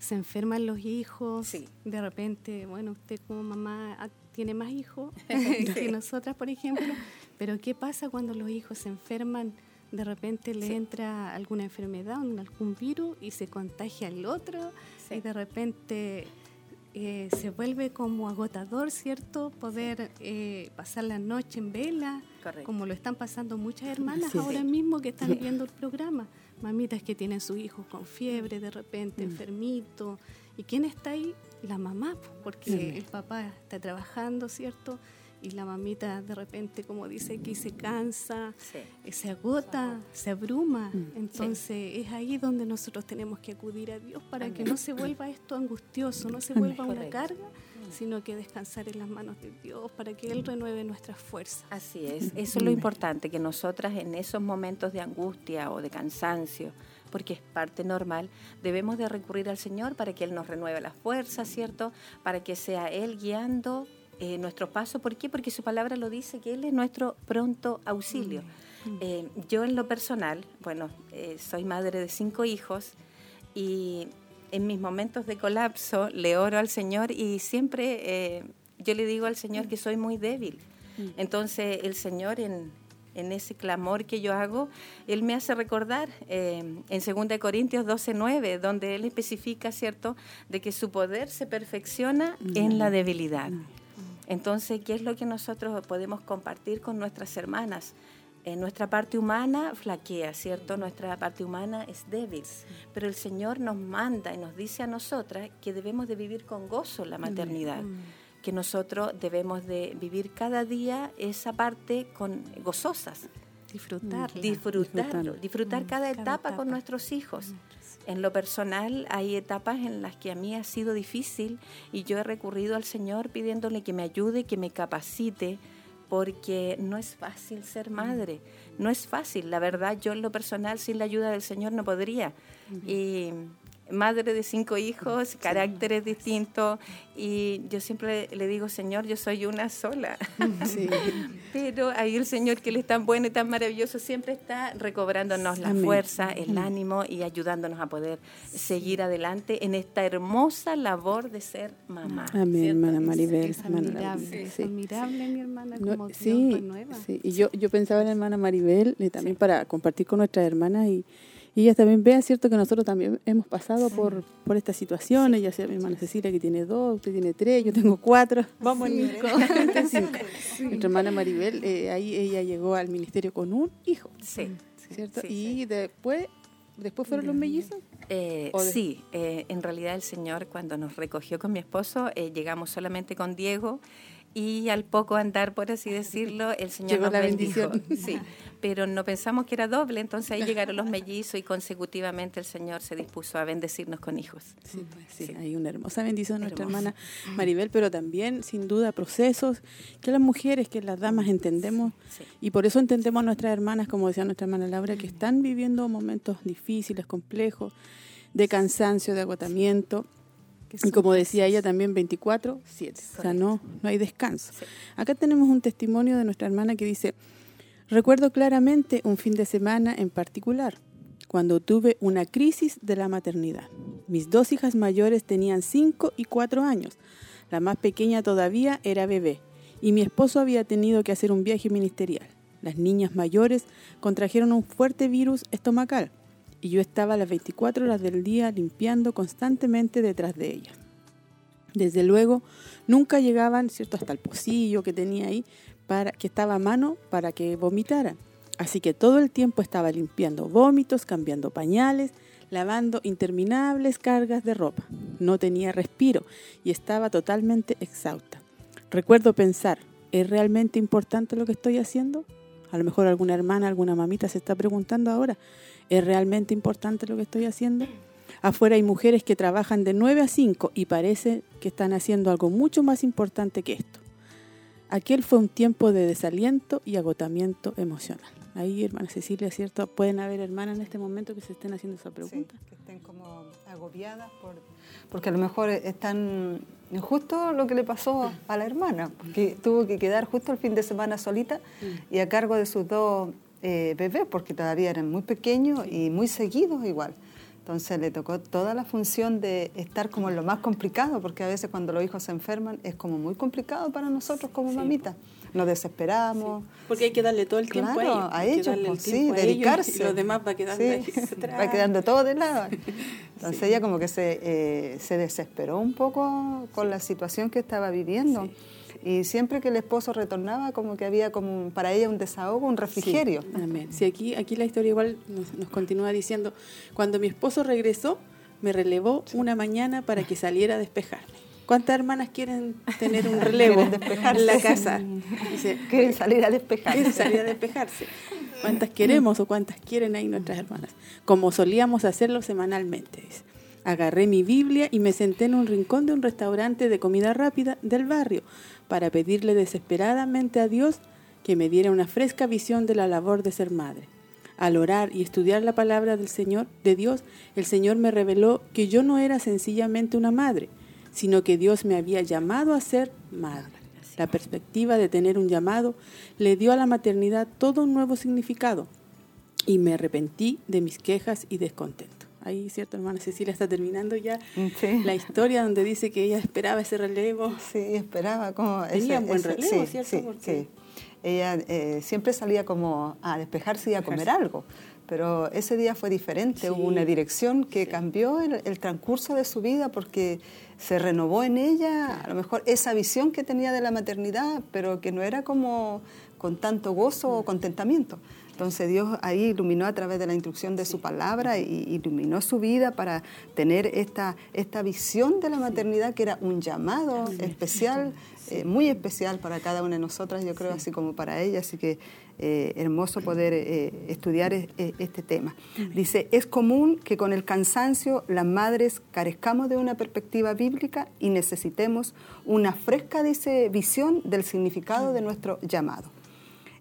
se enferman los hijos, de repente, bueno, usted como mamá ah, tiene más hijos que nosotras, por ejemplo, pero ¿qué pasa cuando los hijos se enferman? De repente le entra alguna enfermedad, algún virus y se contagia al otro y de repente eh, se vuelve como agotador, ¿cierto? Poder eh, pasar la noche en vela, como lo están pasando muchas hermanas ahora mismo que están viendo el programa mamitas que tienen sus hijos con fiebre de repente, mm. enfermito. ¿Y quién está ahí? La mamá, porque el papá está trabajando, ¿cierto? Y la mamita de repente, como dice aquí, se cansa, eh, se agota, se abruma. Mm. Entonces es ahí donde nosotros tenemos que acudir a Dios para que no se vuelva esto angustioso, no se vuelva una carga, sino que descansar en las manos de Dios para que Él renueve nuestras fuerzas. Así es, eso es lo importante, que nosotras en esos momentos de angustia o de cansancio, porque es parte normal, debemos de recurrir al Señor para que Él nos renueve las fuerzas, ¿cierto? Para que sea Él guiando eh, nuestro paso. ¿Por qué? Porque su palabra lo dice, que Él es nuestro pronto auxilio. Eh, yo en lo personal, bueno, eh, soy madre de cinco hijos y en mis momentos de colapso le oro al Señor y siempre eh, yo le digo al Señor que soy muy débil. Entonces el Señor en, en ese clamor que yo hago, Él me hace recordar eh, en 2 Corintios 12, 9, donde Él especifica, ¿cierto?, de que su poder se perfecciona en la debilidad. Entonces, ¿qué es lo que nosotros podemos compartir con nuestras hermanas? En nuestra parte humana flaquea, ¿cierto? Nuestra parte humana es débil, pero el Señor nos manda y nos dice a nosotras que debemos de vivir con gozo la maternidad que nosotros debemos de vivir cada día esa parte con gozosas. Disfrutar. Disfrutarlo, disfrutar, cada, etapa, con nuestros hijos. En lo personal hay etapas en las que a mí ha sido difícil y yo he recurrido al Señor pidiéndole que me ayude, que me capacite, porque no es fácil ser madre, no es fácil. La verdad, yo en lo personal sin la ayuda del Señor no podría. Y madre de cinco hijos, caracteres distintos, y yo siempre le digo, Señor, yo soy una sola. Pero ahí el Señor, que Él es tan bueno y tan maravilloso, siempre está recobrándonos la fuerza, el ánimo y ayudándonos a poder seguir adelante en esta hermosa labor de ser mamá. Amén, hermana Maribel. Es admirable, es admirable mi hermana, como sí, sí, y yo, yo pensaba en la hermana Maribel, y también para compartir con nuestras hermanas y y ellas también vean, ¿cierto?, que nosotros también hemos pasado por, por estas situaciones, ya sea mi hermana Cecilia que tiene dos, usted tiene tres, yo tengo cuatro, vamos cinco. Nuestra hermana Maribel, eh, ahí ella llegó al ministerio con un hijo, sí, ¿cierto? y después, ¿después fueron los mellizos? Eh, sí, eh, en realidad el Señor cuando nos recogió con mi esposo, llegamos solamente con Diego y al poco andar, por así decirlo, el Señor nos bendijo. Sí, pero no pensamos que era doble, entonces ahí llegaron los mellizos y consecutivamente el Señor se dispuso a bendecirnos con hijos. Sí, pues, sí, hay una hermosa bendición nuestra hermana Maribel, pero también, sin duda, procesos que las mujeres, que las damas entendemos, y por eso entendemos a nuestras hermanas, como decía nuestra hermana Laura, que están viviendo momentos difíciles, complejos, de cansancio, de agotamiento, y como decía ella también 24, 7. O sea, no, no hay descanso. Acá tenemos un testimonio de nuestra hermana que dice, recuerdo claramente un fin de semana en particular, cuando tuve una crisis de la maternidad. Mis dos hijas mayores tenían 5 y 4 años. La más pequeña todavía era bebé y mi esposo había tenido que hacer un viaje ministerial. Las niñas mayores contrajeron un fuerte virus estomacal y yo estaba las 24 horas del día limpiando constantemente detrás de ella. Desde luego, nunca llegaban, ¿cierto?, hasta el pocillo que tenía ahí, para, que estaba a mano para que vomitara. Así que todo el tiempo estaba limpiando vómitos, cambiando pañales, lavando interminables cargas de ropa. No tenía respiro y estaba totalmente exhausta. Recuerdo pensar, ¿es realmente importante lo que estoy haciendo? A lo mejor alguna hermana, alguna mamita se está preguntando ahora, ¿Es realmente importante lo que estoy haciendo? Afuera hay mujeres que trabajan de 9 a 5 y parece que están haciendo algo mucho más importante que esto. Aquel fue un tiempo de desaliento y agotamiento emocional. Ahí, hermana Cecilia, ¿cierto? Pueden haber hermanas en este momento que se estén haciendo esa pregunta. que estén como agobiadas por, porque a lo mejor están justo lo que le pasó a la hermana, porque tuvo que quedar justo el fin de semana solita mm. y a cargo de sus dos eh, bebés, porque todavía eran muy pequeños y muy seguidos igual. Entonces le tocó toda la función de estar como en lo más complicado, porque a veces cuando los hijos se enferman es como muy complicado para nosotros como mamitas. Nos desesperamos. Porque hay que darle todo el tiempo a ellos. A ellos, sí, dedicarse. y los demás va quedando Va quedando todo de lado. Entonces ella como que se, eh, se desesperó un poco con la situación que estaba viviendo. Y siempre que el esposo retornaba, como que había como para ella un desahogo, un refrigerio. Sí, amén. Sí, aquí, aquí la historia igual nos, continúa diciendo, cuando mi esposo regresó, me relevó una mañana para que saliera a despejarme. ¿Cuántas hermanas quieren tener un relevo en la casa? quieren salir a despejarse. Quieren salir a despejarse. ¿Cuántas queremos o cuántas quieren ahí nuestras hermanas? Como solíamos hacerlo semanalmente. Agarré mi Biblia y me senté en un rincón de un restaurante de comida rápida del barrio para pedirle desesperadamente a Dios que me diera una fresca visión de la labor de ser madre. Al orar y estudiar la palabra del Señor, de Dios, el Señor me reveló que yo no era sencillamente una madre, sino que Dios me había llamado a ser madre. La perspectiva de tener un llamado le dio a la maternidad todo un nuevo significado y me arrepentí de mis quejas y descontento. Ahí, ¿cierto, hermana Cecilia está terminando ya la historia donde dice que ella esperaba ese relevo. Sí, esperaba como... Tenía buen relevo, ¿cierto? Sí, Ella eh, siempre salía como a despejarse y a comer algo, pero ese día fue diferente, hubo una dirección que cambió el, el, transcurso de su vida porque se renovó en ella a lo mejor esa visión que tenía de la maternidad, pero que no era como con tanto gozo o contentamiento. Entonces Dios ahí iluminó a través de la instrucción de su palabra y iluminó su vida para tener esta, esta visión de la maternidad que era un llamado especial, eh, muy especial para cada una de nosotras, yo creo, así como para ella. Así que eh, hermoso poder eh, estudiar este tema. Dice, es común que con el cansancio las madres carezcamos de una perspectiva bíblica y necesitemos una fresca, dice, visión del significado de nuestro llamado.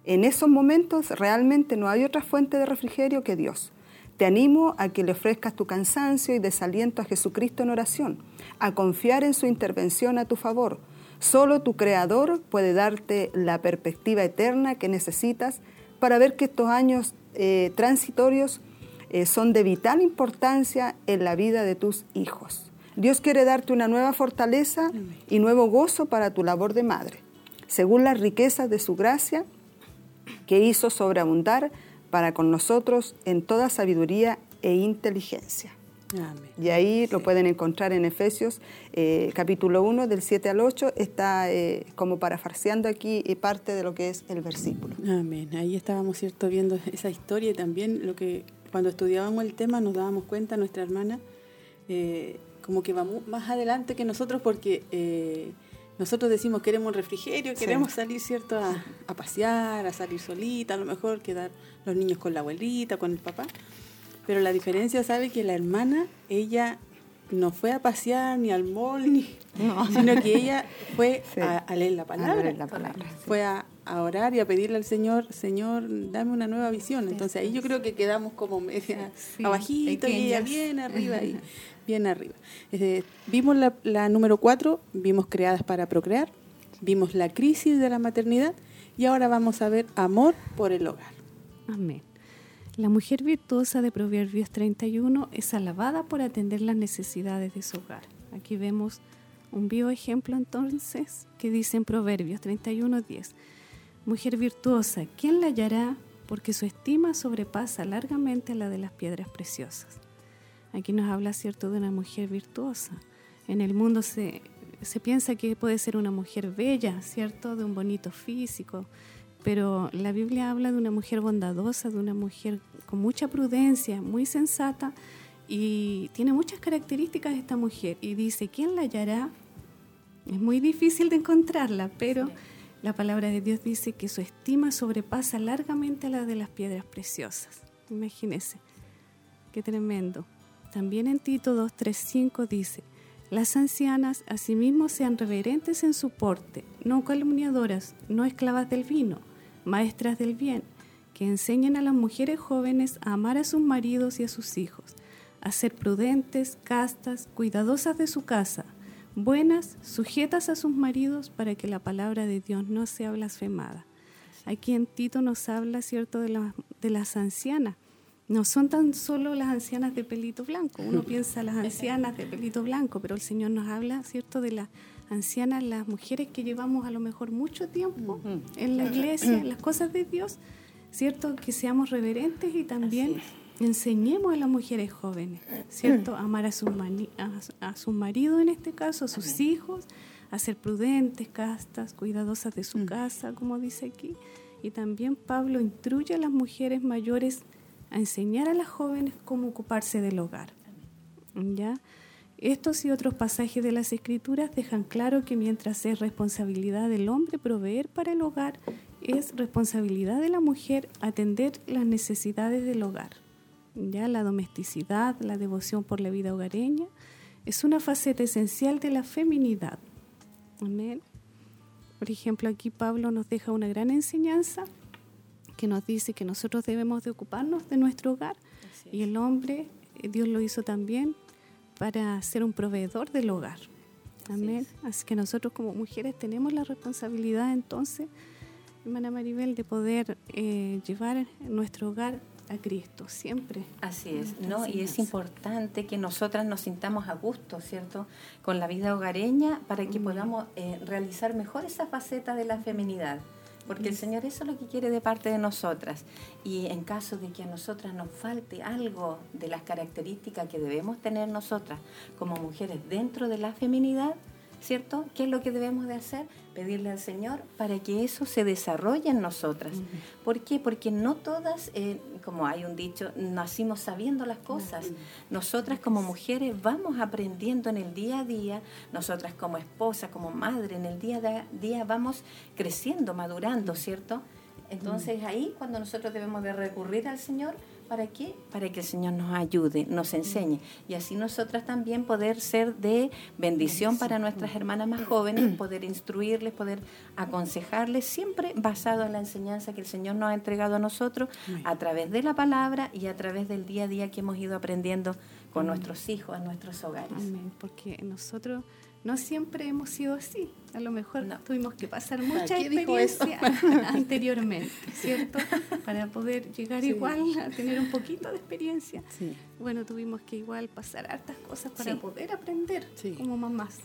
En esos momentos realmente no hay otra fuente de refrigerio que Dios. Te animo a que le ofrezcas tu cansancio y desaliento a Jesucristo en oración, a confiar en su intervención a tu favor. Solo tu Creador puede darte la perspectiva eterna que necesitas para ver que estos años eh, transitorios eh, son de vital importancia en la vida de tus hijos. Dios quiere darte una nueva fortaleza y nuevo gozo para tu labor de madre. Según las riquezas de su gracia, que hizo sobreabundar para con nosotros en toda sabiduría e inteligencia. Y ahí lo pueden encontrar en Efesios eh, capítulo 1 del 7 al 8, está eh, como parafarseando aquí y parte de lo que es el versículo. Amén. Ahí estábamos cierto viendo esa historia y también lo que cuando estudiábamos el tema nos dábamos cuenta, nuestra hermana, eh, como que va más adelante que nosotros porque nosotros decimos queremos un refrigerio, queremos salir, ¿cierto?, a, pasear, a salir solita, a lo mejor quedar los niños con la abuelita, con el papá. Pero la diferencia, ¿sabe? Que la hermana, ella no fue a pasear ni al mall, ni, sino que ella fue a, leer la palabra. Fue a, orar y a pedirle al Señor, Señor, dame una nueva visión. Entonces ahí yo creo que quedamos como media abajito y ella bien arriba. Y, bien arriba. vimos la, número cuatro, vimos creadas para procrear, vimos la crisis de la maternidad y ahora vamos a ver amor por el hogar. Amén. La mujer virtuosa de Proverbios 31 es alabada por atender las necesidades de su hogar. Aquí vemos un vivo ejemplo entonces que dice en Proverbios 31:10. Mujer virtuosa, ¿quién la hallará? Porque su estima sobrepasa largamente la de las piedras preciosas. Aquí nos habla, ¿cierto?, de una mujer virtuosa. En el mundo se, se piensa que puede ser una mujer bella, ¿cierto?, de un bonito físico, pero la Biblia habla de una mujer bondadosa, de una mujer con mucha prudencia, muy sensata, y tiene muchas características esta mujer. Y dice, ¿quién la hallará? Es muy difícil de encontrarla, pero la palabra de Dios dice que su estima sobrepasa largamente a la de las piedras preciosas. Imagínese, qué tremendo. También en Tito 2.3.5 dice, las ancianas asimismo sean reverentes en su porte, no calumniadoras, no esclavas del vino, maestras del bien, que enseñen a las mujeres jóvenes a amar a sus maridos y a sus hijos, a ser prudentes, castas, cuidadosas de su casa, buenas, sujetas a sus maridos para que la palabra de Dios no sea blasfemada. Aquí en Tito nos habla, ¿cierto?, de, de las ancianas no son tan solo las ancianas de pelito blanco. Uno piensa las ancianas de pelito blanco, pero el Señor nos habla, ¿cierto?, de las ancianas, las mujeres que llevamos a lo mejor mucho tiempo en la iglesia, en las cosas de Dios, ¿cierto? Que seamos reverentes y también enseñemos a las mujeres jóvenes, ¿cierto? amar a sus, a, su marido en este caso, a sus hijos, a ser prudentes, castas, cuidadosas de su mm. casa, como dice aquí. Y también Pablo instruye a las mujeres mayores a enseñar a las jóvenes cómo ocuparse del hogar. ¿Ya? Estos y otros pasajes de las Escrituras dejan claro que mientras es responsabilidad del hombre proveer para el hogar, es responsabilidad de la mujer atender las necesidades del hogar. Ya la domesticidad, la devoción por la vida hogareña, es una faceta esencial de la feminidad. Amén. Por ejemplo, aquí Pablo nos deja una gran enseñanza que nos dice que nosotros debemos de ocuparnos de nuestro hogar y el hombre, eh, Dios lo hizo también para ser un proveedor del hogar. Amén. Así, que nosotros como mujeres tenemos la responsabilidad entonces, hermana Maribel, de poder eh, llevar nuestro hogar a Cristo, siempre. Así es, ¿no? Y es importante que nosotras nos sintamos a gusto, ¿cierto? Con la vida hogareña para que podamos eh, realizar mejor esa faceta de la feminidad. Porque el Señor eso es lo que quiere de parte de nosotras. Y en caso de que a nosotras nos falte algo de las características que debemos tener nosotras como mujeres dentro de la feminidad, ¿cierto? ¿Qué es lo que debemos de hacer? Pedirle al Señor para que eso se desarrolle en nosotras. ¿Por qué? Porque no todas, eh, como hay un dicho, nacimos sabiendo las cosas. Nosotras como mujeres vamos aprendiendo en el día a día, nosotras como esposa, como madre, en el día a día vamos creciendo, madurando, ¿cierto? Entonces ahí cuando nosotros debemos de recurrir al Señor ¿Para qué? Para que el Señor nos ayude, nos enseñe. Y así nosotras también poder ser de bendición para nuestras hermanas más jóvenes, poder instruirles, poder aconsejarles, siempre basado en la enseñanza que el Señor nos ha entregado a nosotros a través de la palabra y a través del día a día que hemos ido aprendiendo con nuestros hijos, en nuestros hogares. Amén, porque nosotros no siempre hemos sido así. A lo mejor tuvimos que pasar mucha experiencia anteriormente, ¿cierto? Para poder llegar igual a tener un poquito de experiencia. Bueno, tuvimos que igual pasar hartas cosas para poder aprender como mamás.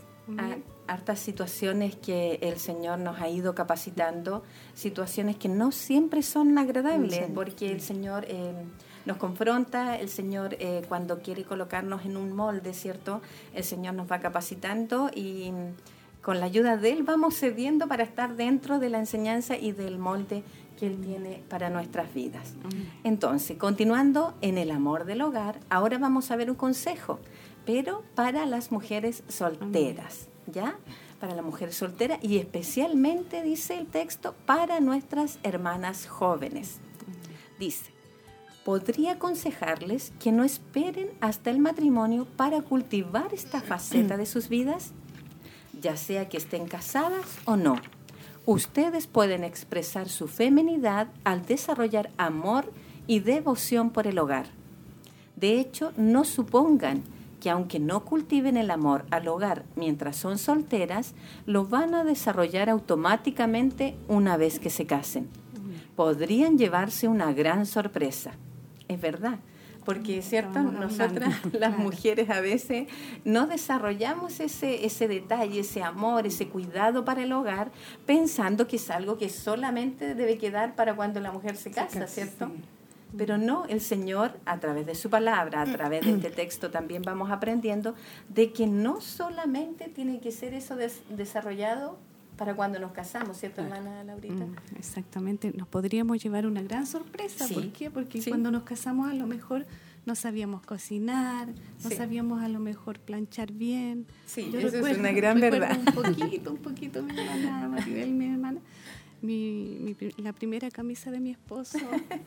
Hartas situaciones que el Señor nos ha ido capacitando, situaciones que no siempre son agradables, porque el Señor... Eh, nos confronta, el Señor eh, cuando quiere colocarnos en un molde, ¿cierto? El Señor nos va capacitando y con la ayuda de Él vamos cediendo para estar dentro de la enseñanza y del molde que Él tiene para nuestras vidas. Entonces, continuando en el amor del hogar, ahora vamos a ver un consejo, pero para las mujeres solteras, ¿ya? Para las mujeres solteras y especialmente, dice el texto, para nuestras hermanas jóvenes. Dice, podría aconsejarles que no esperen hasta el matrimonio para cultivar esta faceta de sus vidas, ya sea que estén casadas o no. Ustedes pueden expresar su feminidad al desarrollar amor y devoción por el hogar. De hecho, no supongan que aunque no cultiven el amor al hogar mientras son solteras, lo van a desarrollar automáticamente una vez que se casen. Podrían llevarse una gran sorpresa es verdad. Porque, ¿cierto? Nosotras, las mujeres, a veces no desarrollamos ese, ese detalle, ese amor, ese cuidado para el hogar, pensando que es algo que solamente debe quedar para cuando la mujer se casa, ¿cierto? Pero no, el Señor, a través de su palabra, a través de este texto, también vamos aprendiendo de que no solamente tiene que ser eso desarrollado para cuando nos casamos, ¿cierto, hermana Laurita? Mm, exactamente, nos podríamos llevar una gran sorpresa. ¿Por qué? Porque cuando nos casamos a lo mejor no sabíamos cocinar, no sabíamos a lo mejor planchar bien. Sí, eso es una gran verdad. Un poquito, un poquito, mi hermana Maribel, mi hermana. Mi, la primera camisa de mi esposo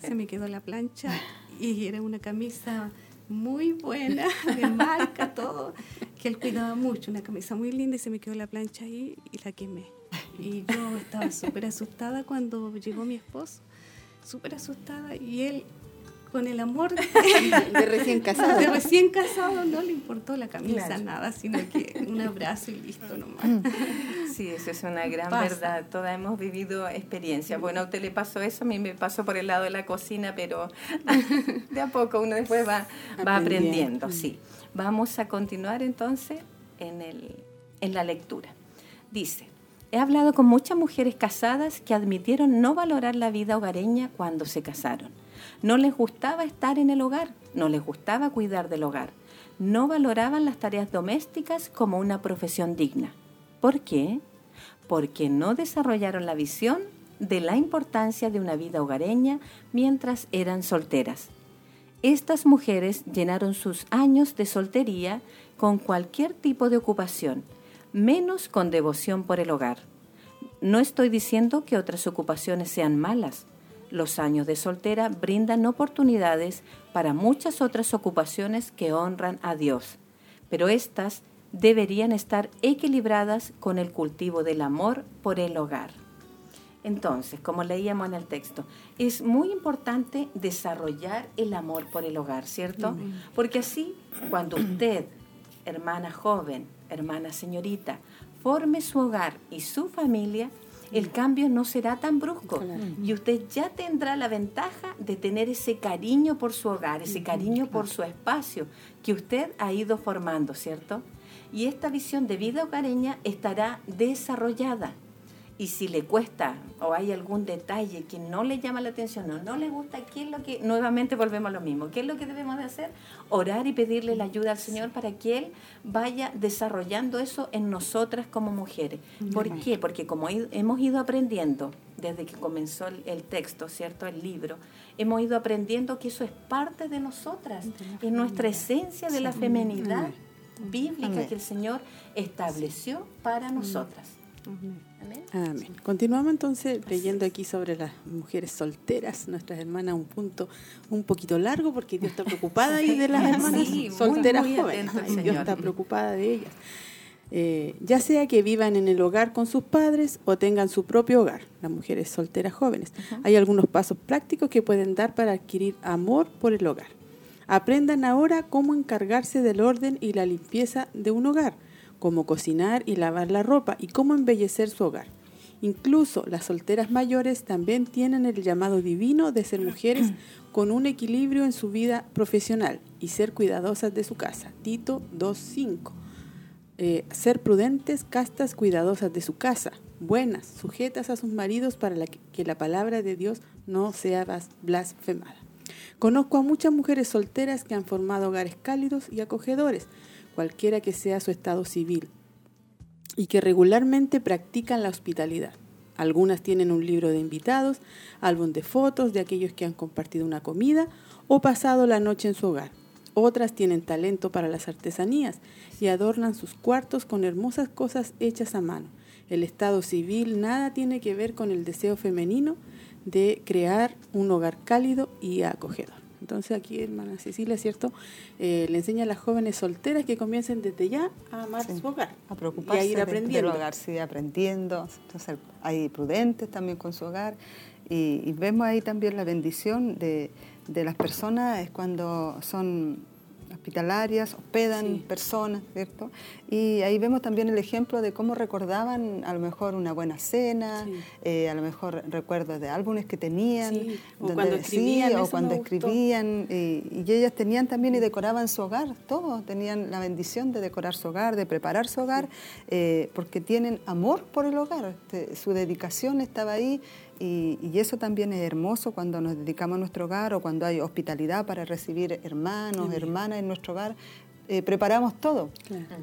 se me quedó la plancha y era una camisa muy buena, de marca, todo, que él cuidaba mucho, una camisa muy linda y se me quedó la plancha ahí y la quemé. Y yo estaba súper asustada cuando llegó mi esposo, súper asustada, y él con el amor de, recién casado. De recién casado no le importó la camisa, nada, sino que un abrazo y listo nomás. Mm. Sí, eso es una gran verdad. Todas hemos vivido experiencias. Bueno, a usted le pasó eso, a mí me pasó por el lado de la cocina, pero de a poco uno después va, va aprendiendo. Sí. Vamos a continuar entonces en, el, en la lectura. Dice, He hablado con muchas mujeres casadas que admitieron no valorar la vida hogareña cuando se casaron. No les gustaba estar en el hogar, no les gustaba cuidar del hogar. No valoraban las tareas domésticas como una profesión digna. ¿Por qué? Porque no desarrollaron la visión de la importancia de una vida hogareña mientras eran solteras. Estas mujeres llenaron sus años de soltería con cualquier tipo de ocupación, menos con devoción por el hogar. No estoy diciendo que otras ocupaciones sean malas. Los años de soltera brindan oportunidades para muchas otras ocupaciones que honran a Dios, pero estas deberían estar equilibradas con el cultivo del amor por el hogar. Entonces, como leíamos en el texto, es muy importante desarrollar el amor por el hogar, ¿cierto? Porque así, cuando usted, hermana joven, hermana señorita, forme su hogar y su familia, el cambio no será tan brusco y usted ya tendrá la ventaja de tener ese cariño por su hogar, ese cariño por su espacio que usted ha ido formando, ¿cierto? Y esta visión de vida hogareña estará desarrollada y si le cuesta o hay algún detalle que no le llama la atención o no le gusta, ¿qué es lo que, nuevamente volvemos a lo mismo, qué es lo que debemos de hacer? Orar y pedirle la ayuda al Señor para que Él vaya desarrollando eso en nosotras como mujeres. ¿Por qué? Porque como hemos ido aprendiendo desde que comenzó el, texto, ¿cierto? El libro, hemos ido aprendiendo que eso es parte de nosotras, es nuestra esencia de la femenidad bíblica que el Señor estableció para nosotras. Amén. Continuamos entonces leyendo aquí sobre las mujeres solteras, nuestras hermanas, un punto un poquito largo porque Dios está preocupada ahí de las hermanas solteras jóvenes. Dios está preocupada de ellas. Eh, ya sea que vivan en el hogar con sus padres o tengan su propio hogar, las mujeres solteras jóvenes. Hay algunos pasos prácticos que pueden dar para adquirir amor por el hogar. Aprendan ahora cómo encargarse del orden y la limpieza de un hogar cómo cocinar y lavar la ropa y cómo embellecer su hogar. Incluso las solteras mayores también tienen el llamado divino de ser mujeres con un equilibrio en su vida profesional y ser cuidadosas de su casa. Tito 2.5. Eh, ser prudentes, castas, cuidadosas de su casa, buenas, sujetas a sus maridos para que la palabra de Dios no sea blasfemada. Conozco a muchas mujeres solteras que han formado hogares cálidos y acogedores, cualquiera que sea su estado civil, y que regularmente practican la hospitalidad. Algunas tienen un libro de invitados, álbum de fotos de aquellos que han compartido una comida o pasado la noche en su hogar. Otras tienen talento para las artesanías y adornan sus cuartos con hermosas cosas hechas a mano. El estado civil nada tiene que ver con el deseo femenino de crear un hogar cálido y acogedor. Entonces aquí hermana Cecilia, ¿cierto? Eh, le enseña a las jóvenes solteras que comiencen desde ya a amar su hogar. A preocuparse y a ir aprendiendo. hogar, sí, aprendiendo. Entonces hay prudentes también con su hogar. Y, vemos ahí también la bendición de, de las personas es cuando son hospitalarias, hospedan personas, ¿cierto? Y ahí vemos también el ejemplo de cómo recordaban a lo mejor una buena cena, eh, a lo mejor recuerdos de álbumes que tenían, o cuando escribían, o cuando escribían y, ellas tenían también y decoraban su hogar, todos tenían la bendición de decorar su hogar, de preparar su hogar, eh, porque tienen amor por el hogar, este, su dedicación estaba ahí y, eso también es hermoso cuando nos dedicamos a nuestro hogar o cuando hay hospitalidad para recibir hermanos, hermanas en nuestro hogar. Eh, preparamos todo,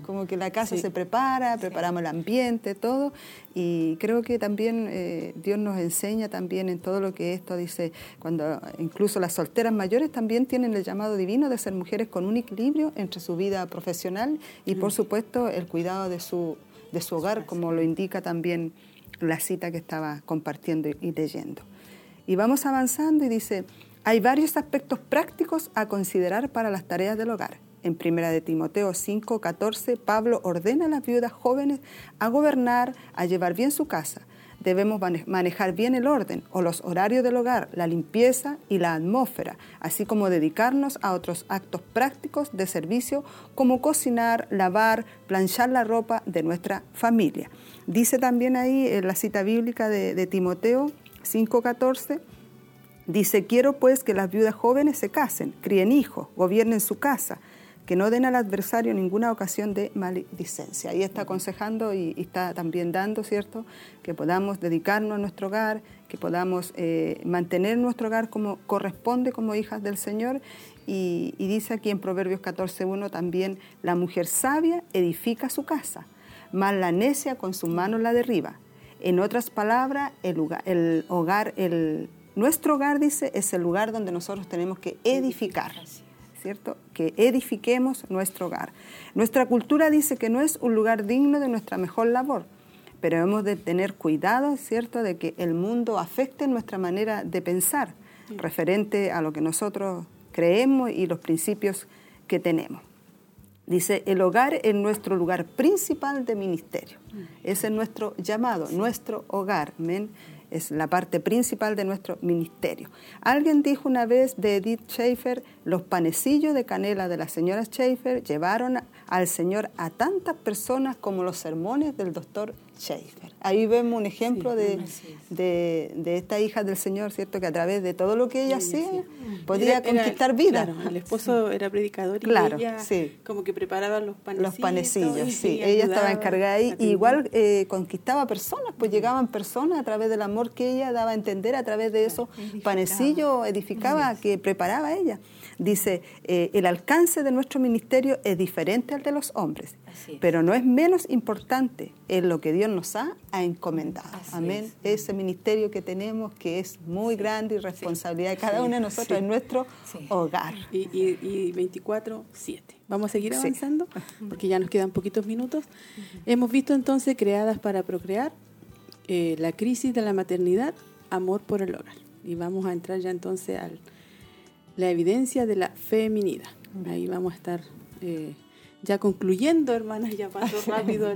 como que la casa se prepara, preparamos el ambiente, todo, y creo que también eh, Dios nos enseña también en todo lo que esto dice, cuando incluso las solteras mayores también tienen el llamado divino de ser mujeres con un equilibrio entre su vida profesional y por supuesto el cuidado de su, de su hogar, como lo indica también la cita que estaba compartiendo y leyendo. Y vamos avanzando y dice, hay varios aspectos prácticos a considerar para las tareas del hogar. En 1 de Timoteo 5:14, Pablo ordena a las viudas jóvenes a gobernar, a llevar bien su casa. Debemos manejar bien el orden o los horarios del hogar, la limpieza y la atmósfera, así como dedicarnos a otros actos prácticos de servicio como cocinar, lavar, planchar la ropa de nuestra familia. Dice también ahí en la cita bíblica de, Timoteo 5:14, dice, quiero pues que las viudas jóvenes se casen, críen hijos, gobiernen su casa, que no den al adversario ninguna ocasión de maledicencia. Ahí está aconsejando y, está también dando, ¿cierto?, que podamos dedicarnos a nuestro hogar, que podamos eh, mantener nuestro hogar como corresponde como hijas del Señor. Y, y dice aquí en Proverbios 14.1 también, la mujer sabia edifica su casa más la necia con su mano la derriba. En otras palabras, el, el hogar, el, nuestro hogar, dice, es el lugar donde nosotros tenemos que edificar, ¿cierto? Que edifiquemos nuestro hogar. Nuestra cultura dice que no es un lugar digno de nuestra mejor labor, pero hemos de tener cuidado, ¿cierto?, de que el mundo afecte nuestra manera de pensar referente a lo que nosotros creemos y los principios que tenemos. Dice, el hogar es nuestro lugar principal de ministerio. Ese es nuestro llamado, nuestro hogar. Amén es la parte principal de nuestro ministerio. Alguien dijo una vez de Edith Schaefer, los panecillos de canela de la señora Schaefer llevaron al Señor a tantas personas como los sermones del doctor Schaefer. Ahí vemos un ejemplo de, de, esta hija del Señor, ¿cierto? Que a través de todo lo que ella hacía podía conquistar vida. el esposo era predicador y ella como que preparaba los panecillos. Los panecillos, sí. Ella estaba encargada ahí. Y igual eh, conquistaba personas, pues llegaban personas a través del amor que ella daba a entender, a través de esos panecillos edificaba, que preparaba ella. Dice, eh, el alcance de nuestro ministerio es diferente al de los hombres, pero no es menos importante en lo que Dios nos ha, encomendado. Amén. Ese ministerio que tenemos que es muy grande y responsabilidad de cada uno de nosotros en nuestro hogar. Y, y, 24-7. Vamos a seguir avanzando porque ya nos quedan poquitos minutos. Hemos visto entonces creadas para procrear, eh, la crisis de la maternidad, amor por el hogar. Y vamos a entrar ya entonces al la evidencia de la feminidad. Ahí vamos a estar eh, ya concluyendo, hermanas, ya pasó rápido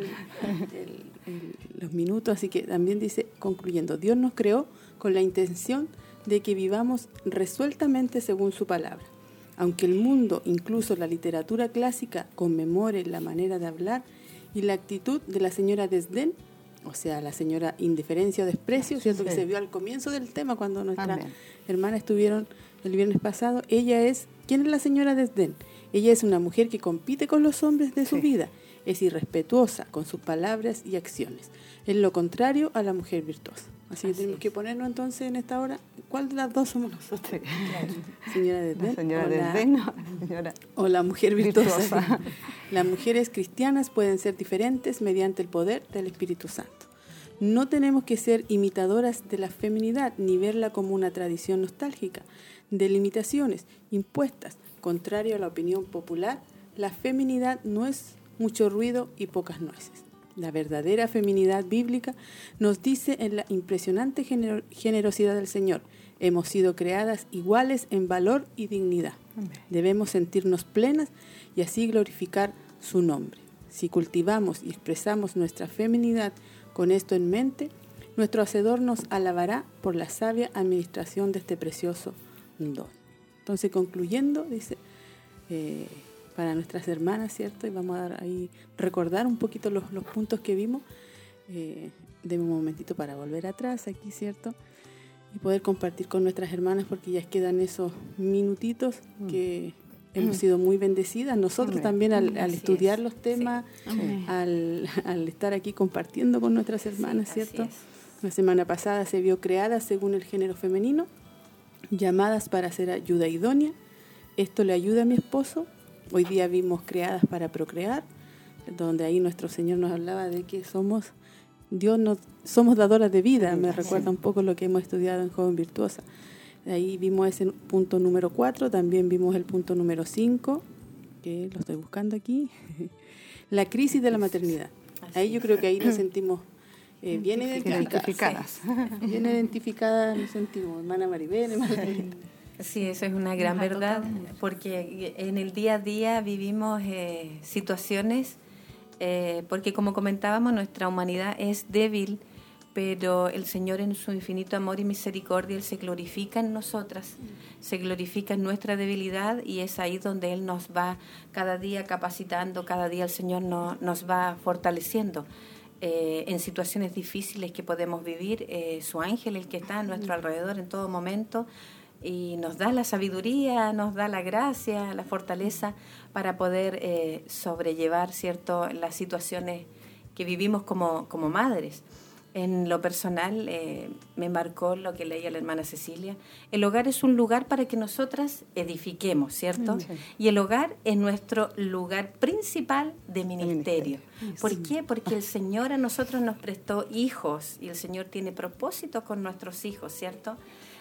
los minutos, así que también dice, concluyendo, Dios nos creó con la intención de que vivamos resueltamente según su palabra. Aunque el mundo, incluso la literatura clásica, conmemore la manera de hablar y la actitud de la señora Desdén, o sea, la señora indiferencia o desprecio, ¿cierto? Que se vio al comienzo del tema cuando nuestras hermanas estuvieron el viernes pasado, ella es, ¿quién es la señora Desdén? Ella es una mujer que compite con los hombres de su vida, es irrespetuosa con sus palabras y acciones, es lo contrario a la mujer virtuosa. Así, que tenemos que ponernos entonces en esta hora, ¿cuál de las dos somos nosotros? Señora Desdén. señora o Desdén, la, señora o la mujer virtuosa. las mujeres cristianas pueden ser diferentes mediante el poder del Espíritu Santo. No tenemos que ser imitadoras de la feminidad ni verla como una tradición nostálgica, de limitaciones impuestas, contrario a la opinión popular, la feminidad no es mucho ruido y pocas nueces. La verdadera feminidad bíblica nos dice en la impresionante generosidad del Señor, hemos sido creadas iguales en valor y dignidad. Debemos sentirnos plenas y así glorificar su nombre. Si cultivamos y expresamos nuestra feminidad con esto en mente, nuestro Hacedor nos alabará por la sabia administración de este precioso entonces, concluyendo, dice, eh, para nuestras hermanas, ¿cierto? Y vamos a dar ahí, recordar un poquito los, puntos que vimos. Eh, un momentito para volver atrás aquí, ¿cierto? Y poder compartir con nuestras hermanas porque ya quedan esos minutitos mm. que hemos mm. sido muy bendecidas. Nosotros también al, estudiar los temas, al, estar aquí compartiendo con nuestras hermanas, ¿cierto? La semana pasada se vio creada según el género femenino llamadas para ser ayuda idónea. Esto le ayuda a mi esposo. Hoy día vimos creadas para procrear, donde ahí nuestro Señor nos hablaba de que somos Dios nos somos dadoras de vida. Me recuerda un poco lo que hemos estudiado en Joven Virtuosa. Ahí vimos ese punto número 4, también vimos el punto número 5, que lo estoy buscando aquí, la crisis de la maternidad. Ahí yo creo que ahí nos sentimos eh, bien identificadas. bien identificadas nos sentimos, hermana Maribel, hermana Sí, eso es una gran verdad, porque en el día a día vivimos eh, situaciones, eh, porque como comentábamos, nuestra humanidad es débil, pero el Señor en su infinito amor y misericordia, Él se glorifica en nosotras, se glorifica en nuestra debilidad y es ahí donde Él nos va cada día capacitando, cada día el Señor nos va fortaleciendo. Eh, en situaciones difíciles que podemos vivir, eh, su ángel, el que está a nuestro alrededor en todo momento, y nos da la sabiduría, nos da la gracia, la fortaleza para poder eh, sobrellevar cierto las situaciones que vivimos como, como madres. En lo personal eh, me marcó lo que leía la hermana Cecilia. El hogar es un lugar para que nosotras edifiquemos, ¿cierto? Mm, y el hogar es nuestro lugar principal de ministerio. ¿Por qué? Porque el Señor a nosotros nos prestó hijos y el Señor tiene propósitos con nuestros hijos, ¿cierto?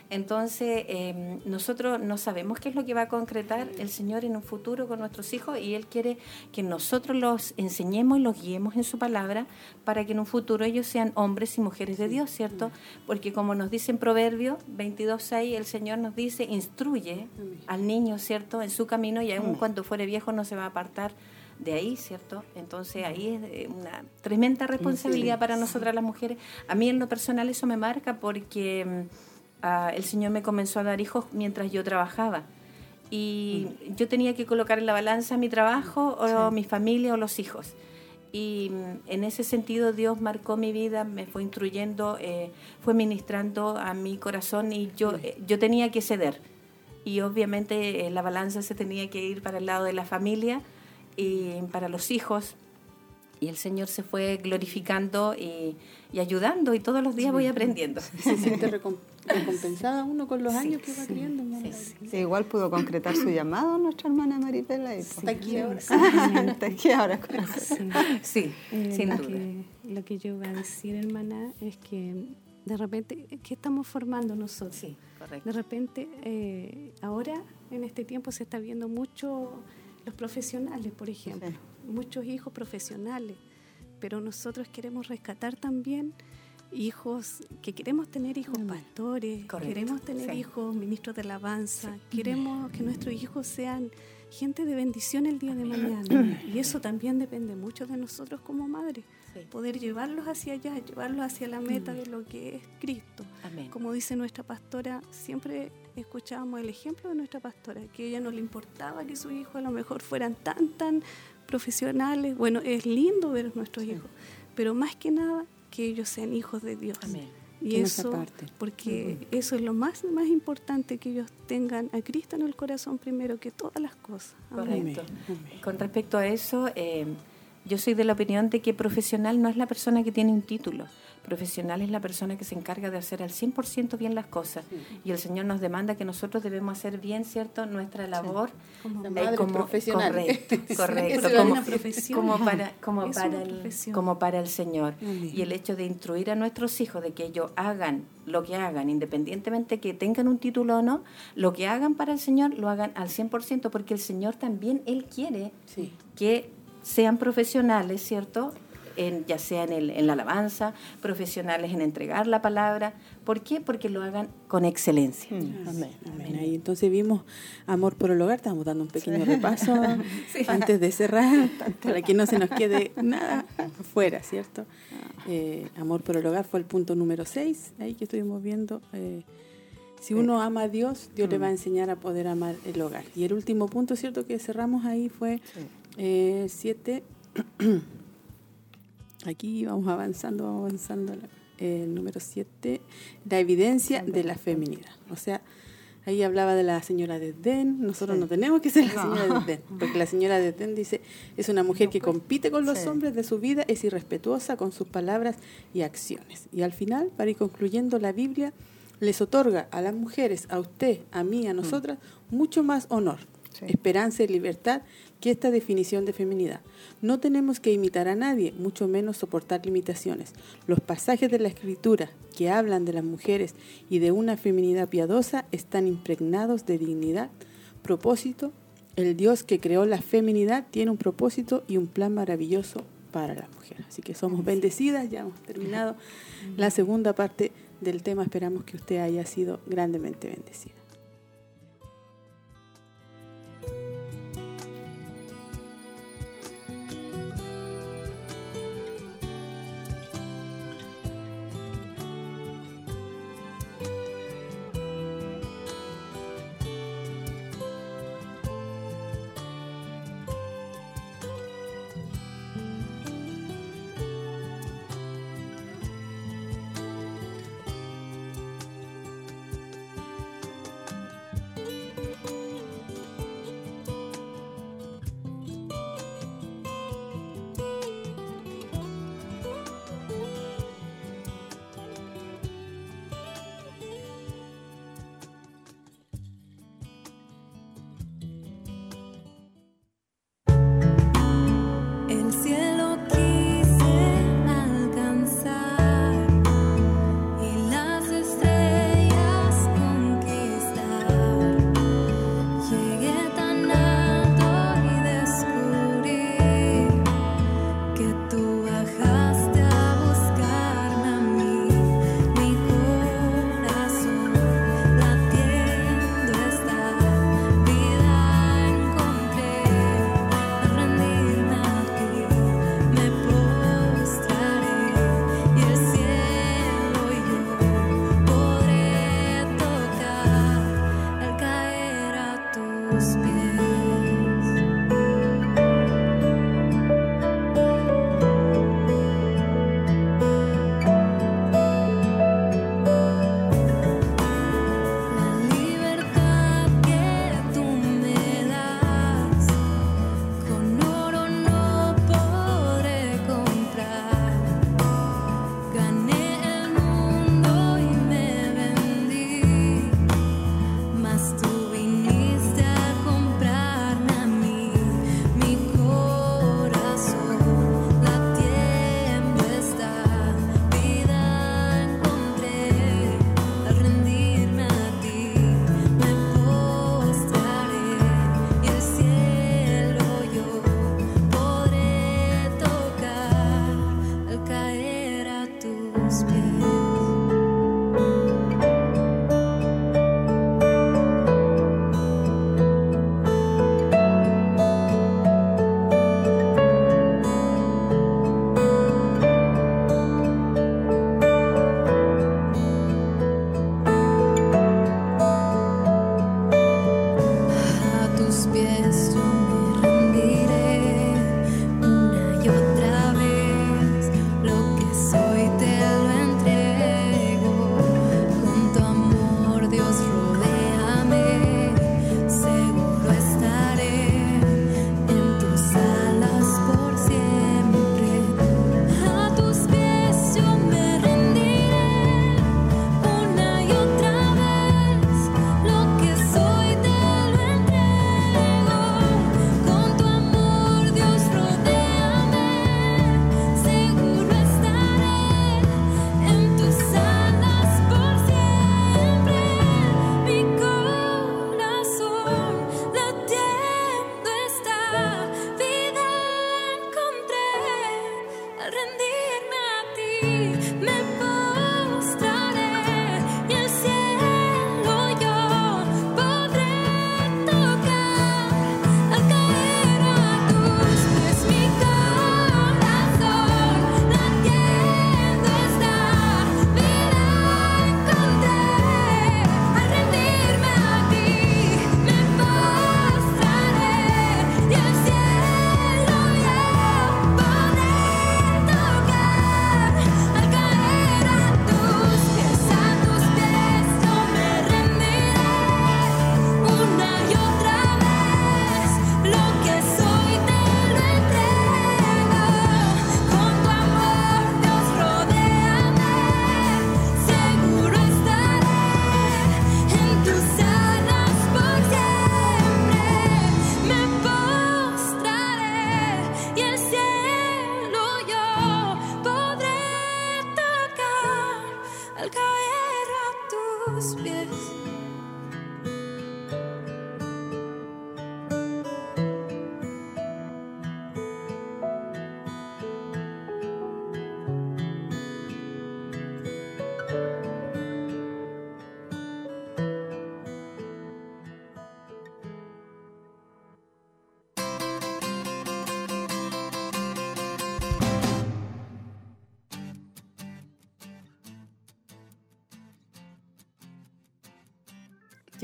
Entonces, em, nosotros no sabemos qué es lo que va a concretar el Señor en un futuro con nuestros hijos y Él quiere que nosotros los enseñemos y los guiemos en su palabra para que en un futuro ellos sean hombres y mujeres de Dios, ¿cierto? Porque como nos dice en Proverbios 22.6, el Señor nos dice, instruye al niño, ¿cierto?, en su camino y aun cuando fuere viejo no se va a apartar de ahí, ¿cierto? Entonces ahí es eh, una tremenda responsabilidad para nosotras las mujeres. A mí en lo personal eso me marca porque el Señor me comenzó a dar hijos mientras yo trabajaba. Y mm. yo tenía que colocar en la balanza mi trabajo o mi familia o los hijos. Y mm, en ese sentido Dios marcó mi vida, me fue instruyendo, eh, fue ministrando a mi corazón y yo, eh, yo tenía que ceder. Y obviamente la balanza se tenía que ir para el lado de la familia y para los hijos. Y el Señor se fue glorificando y, ayudando y todos los días voy aprendiendo. Se siente recompensada uno con los años que va criando. Sí, igual pudo concretar su llamado nuestra hermana Maripela. Está aquí ahora. Está aquí ahora. Sí, eh, sin lo duda. Que, lo que yo voy a decir, hermana, es que de repente, ¿qué estamos formando nosotros? Sí, correcto. De repente, eh, ahora, en este tiempo, se está viendo mucho los profesionales, por ejemplo, muchos hijos profesionales, pero nosotros queremos rescatar también hijos, que queremos tener hijos pastores, queremos tener hijos ministros de alabanza, queremos que nuestros hijos sean gente de bendición el día de mañana. Y eso también depende mucho de nosotros como madres, poder llevarlos hacia allá, llevarlos hacia la meta de lo que es Cristo. Como dice nuestra pastora, siempre escuchábamos el ejemplo de nuestra pastora, que a ella no le importaba que sus hijos a lo mejor fueran tan, tan profesionales. Bueno, es lindo ver a nuestros hijos, pero más que nada que ellos sean hijos de Dios. Y eso, porque eso es lo más, más importante, que ellos tengan a Cristo en el corazón primero que todas las cosas. Correcto. Con respecto a eso, eh, yo soy de la opinión de que profesional no es la persona que tiene un título, profesional es la persona que se encarga de hacer al 100% bien las cosas. Y el Señor nos demanda que nosotros debemos hacer bien, ¿cierto?, nuestra labor como, profesional. Correcto, correcto. como, para, como, para el, como para el Señor. Y el hecho de instruir a nuestros hijos de que ellos hagan lo que hagan, independientemente que tengan un título o no, lo que hagan para el Señor lo hagan al 100%, porque el Señor también, Él quiere que sean profesionales, ¿cierto? Ya sea en, el, en la alabanza, profesionales en entregar la palabra. ¿Por qué? Porque lo hagan con excelencia. Mm. Amén, amén. Ahí entonces vimos Amor por el Hogar, estamos dando un pequeño repaso antes de cerrar, para que no se nos quede nada afuera, ¿cierto? Eh, Amor por el Hogar fue el punto número 6, ahí que estuvimos viendo. Eh, si uno ama a Dios, Dios le va a mm. enseñar a poder amar el hogar. Y el último punto, ¿cierto? Que cerramos ahí fue 7. Eh, Aquí vamos avanzando, vamos avanzando. El número 7, la evidencia de la feminidad. O sea, ahí hablaba de la señora de. Nosotros no tenemos que ser la señora de Den, porque la señora de dice, es una mujer que compite con los hombres de su vida, es irrespetuosa con sus palabras y acciones. Y al final, para ir concluyendo, la Biblia les otorga a las mujeres, a usted, a mí, a nosotras, mucho más honor, esperanza y libertad que esta definición de feminidad. No tenemos que imitar a nadie, mucho menos soportar limitaciones. Los pasajes de la escritura que hablan de las mujeres y de una feminidad piadosa están impregnados de dignidad, propósito. El Dios que creó la feminidad tiene un propósito y un plan maravilloso para las mujeres. Así que somos bendecidas, ya hemos terminado la segunda parte del tema. Esperamos que usted haya sido grandemente bendecida.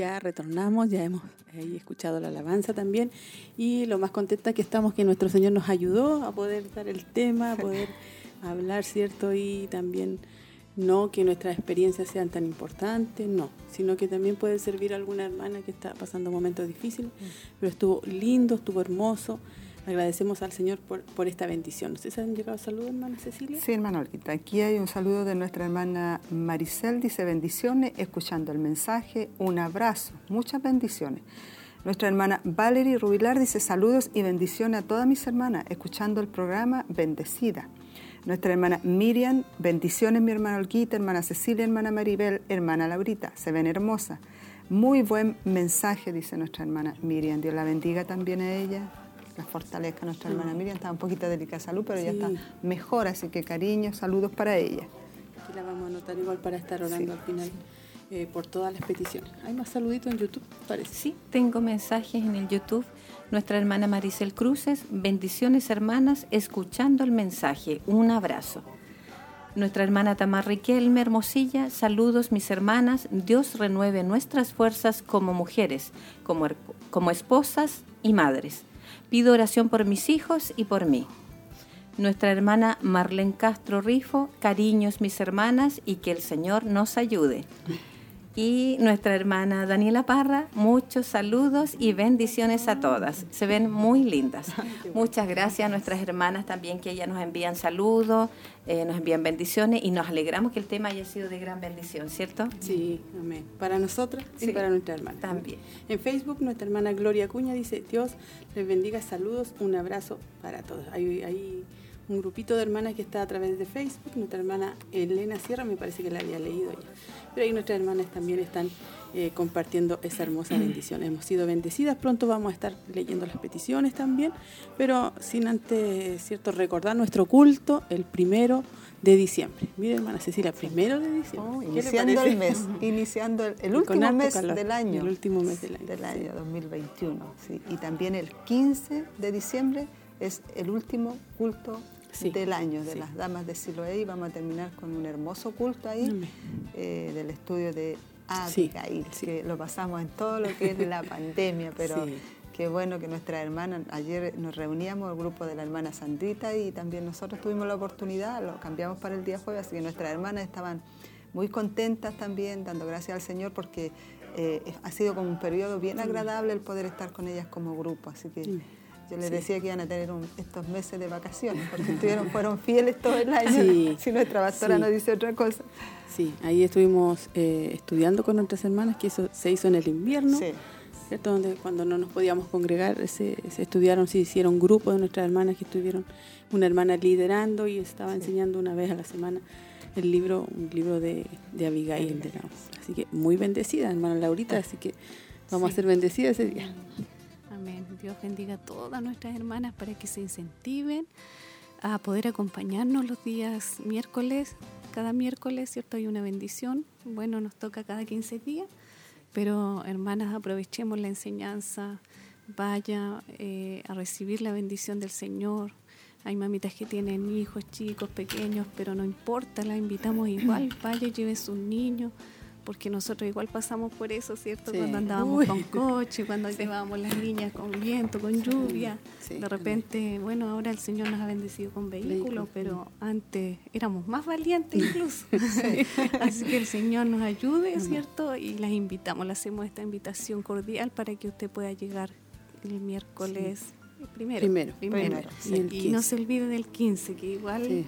Ya retornamos, ya hemos escuchado la alabanza también y lo más contenta que estamos que nuestro Señor nos ayudó a poder dar el tema, a poder hablar, ¿cierto? Y también no que nuestras experiencias sean tan importantes, no, sino que también puede servir a alguna hermana que está pasando momentos difíciles, mm. pero estuvo lindo, estuvo hermoso Agradecemos al Señor por, por esta bendición. ¿Ustedes han llegado saludos, hermana Cecilia? Sí, hermana Olguita. Aquí hay un saludo de nuestra hermana Maricel. Dice bendiciones, escuchando el mensaje. Un abrazo. Muchas bendiciones. Nuestra hermana Valerie Rubilar dice saludos y bendiciones a todas mis hermanas, escuchando el programa Bendecida. Nuestra hermana Miriam, bendiciones mi hermana Olguita, hermana Cecilia, hermana Maribel, hermana Laurita, se ven hermosas. Muy buen mensaje, dice nuestra hermana Miriam. Dios la bendiga también a ella la fortalezca nuestra hermana Miriam. Está un poquito delicada de salud, pero ya está mejor, así que cariño, saludos para ella. Aquí la vamos a anotar igual para estar orando al final. Eh, por todas las peticiones. ¿Hay más saluditos en YouTube? Parece. Sí, tengo mensajes en el YouTube. Nuestra hermana Maricel Cruces, bendiciones hermanas, escuchando el mensaje. Un abrazo. Nuestra hermana Tamar Riquelme Hermosilla, saludos mis hermanas, Dios renueve nuestras fuerzas como mujeres, como, como esposas y madres. Pido oración por mis hijos y por mí. Nuestra hermana Marlene Castro Rifo, cariños mis hermanas y que el Señor nos ayude y nuestra hermana Daniela Parra. Muchos saludos y bendiciones a todas. Se ven muy lindas. Muchas gracias a nuestras hermanas también que ellas nos envían saludos, eh, nos envían bendiciones y nos alegramos que el tema haya sido de gran bendición, ¿cierto? Sí, amén. Para nosotras y para nuestra hermana. También. En Facebook nuestra hermana Gloria Cuña dice, Dios les bendiga, saludos, un abrazo para todos. Ahí, un grupito de hermanas que está a través de Facebook. Nuestra hermana Elena Sierra, me parece que la había leído ya. Pero ahí nuestras hermanas también están eh, compartiendo esa hermosa bendición. Hemos sido bendecidas, pronto vamos a estar leyendo las peticiones también, pero sin antes, ¿cierto?, recordar nuestro culto el primero de diciembre. Mire, hermana Cecilia, primero de diciembre. Oh, iniciando el mes, iniciando el, último mes del año. El último mes del año. Del año 2021, sí. Y también el 15 de diciembre es el último culto del año de las damas de Siloé y vamos a terminar con un hermoso culto ahí eh, del estudio de Abigail, que lo pasamos en todo lo que es la pandemia, pero qué bueno que nuestra hermana, ayer nos reuníamos, el grupo de la hermana Sandrita y también nosotros tuvimos la oportunidad, lo cambiamos para el día jueves, así que nuestras hermanas estaban muy contentas también, dando gracias al Señor porque eh, ha sido como un periodo bien agradable el poder estar con ellas como grupo, así que... Yo les decía que iban a tener estos meses de vacaciones, porque estuvieron, fueron fieles todo el año, si nuestra pastora nos dice otra cosa. Sí, ahí estuvimos eh, estudiando con nuestras hermanas, que eso se hizo en el invierno, ¿cierto? Donde cuando no nos podíamos congregar, se, estudiaron, se hicieron grupos de nuestras hermanas que estuvieron, una hermana liderando y estaba enseñando una vez a la semana el libro, un libro de, de Abigail. De así que muy bendecida, hermana Laurita, así que vamos a ser bendecidas ese día. Dios bendiga a todas nuestras hermanas para que se incentiven a poder acompañarnos los días miércoles. Cada miércoles, ¿cierto? Hay una bendición. Bueno, nos toca cada 15 días, pero hermanas, aprovechemos la enseñanza. Vaya eh, a recibir la bendición del Señor. Hay mamitas que tienen hijos chicos, pequeños, pero no importa, la invitamos igual. Vaya, lleve sus niños porque nosotros igual pasamos por eso, ¿cierto? Cuando andábamos con coche, cuando llevábamos las niñas con viento, con lluvia. de repente, bueno, ahora el Señor nos ha bendecido con vehículos, pero antes éramos más valientes incluso. Así que el Señor nos ayude, ¿cierto? Y las invitamos, le hacemos esta invitación cordial para que usted pueda llegar el miércoles primero. Primero. primero. Y, no se olvide del 15, que igual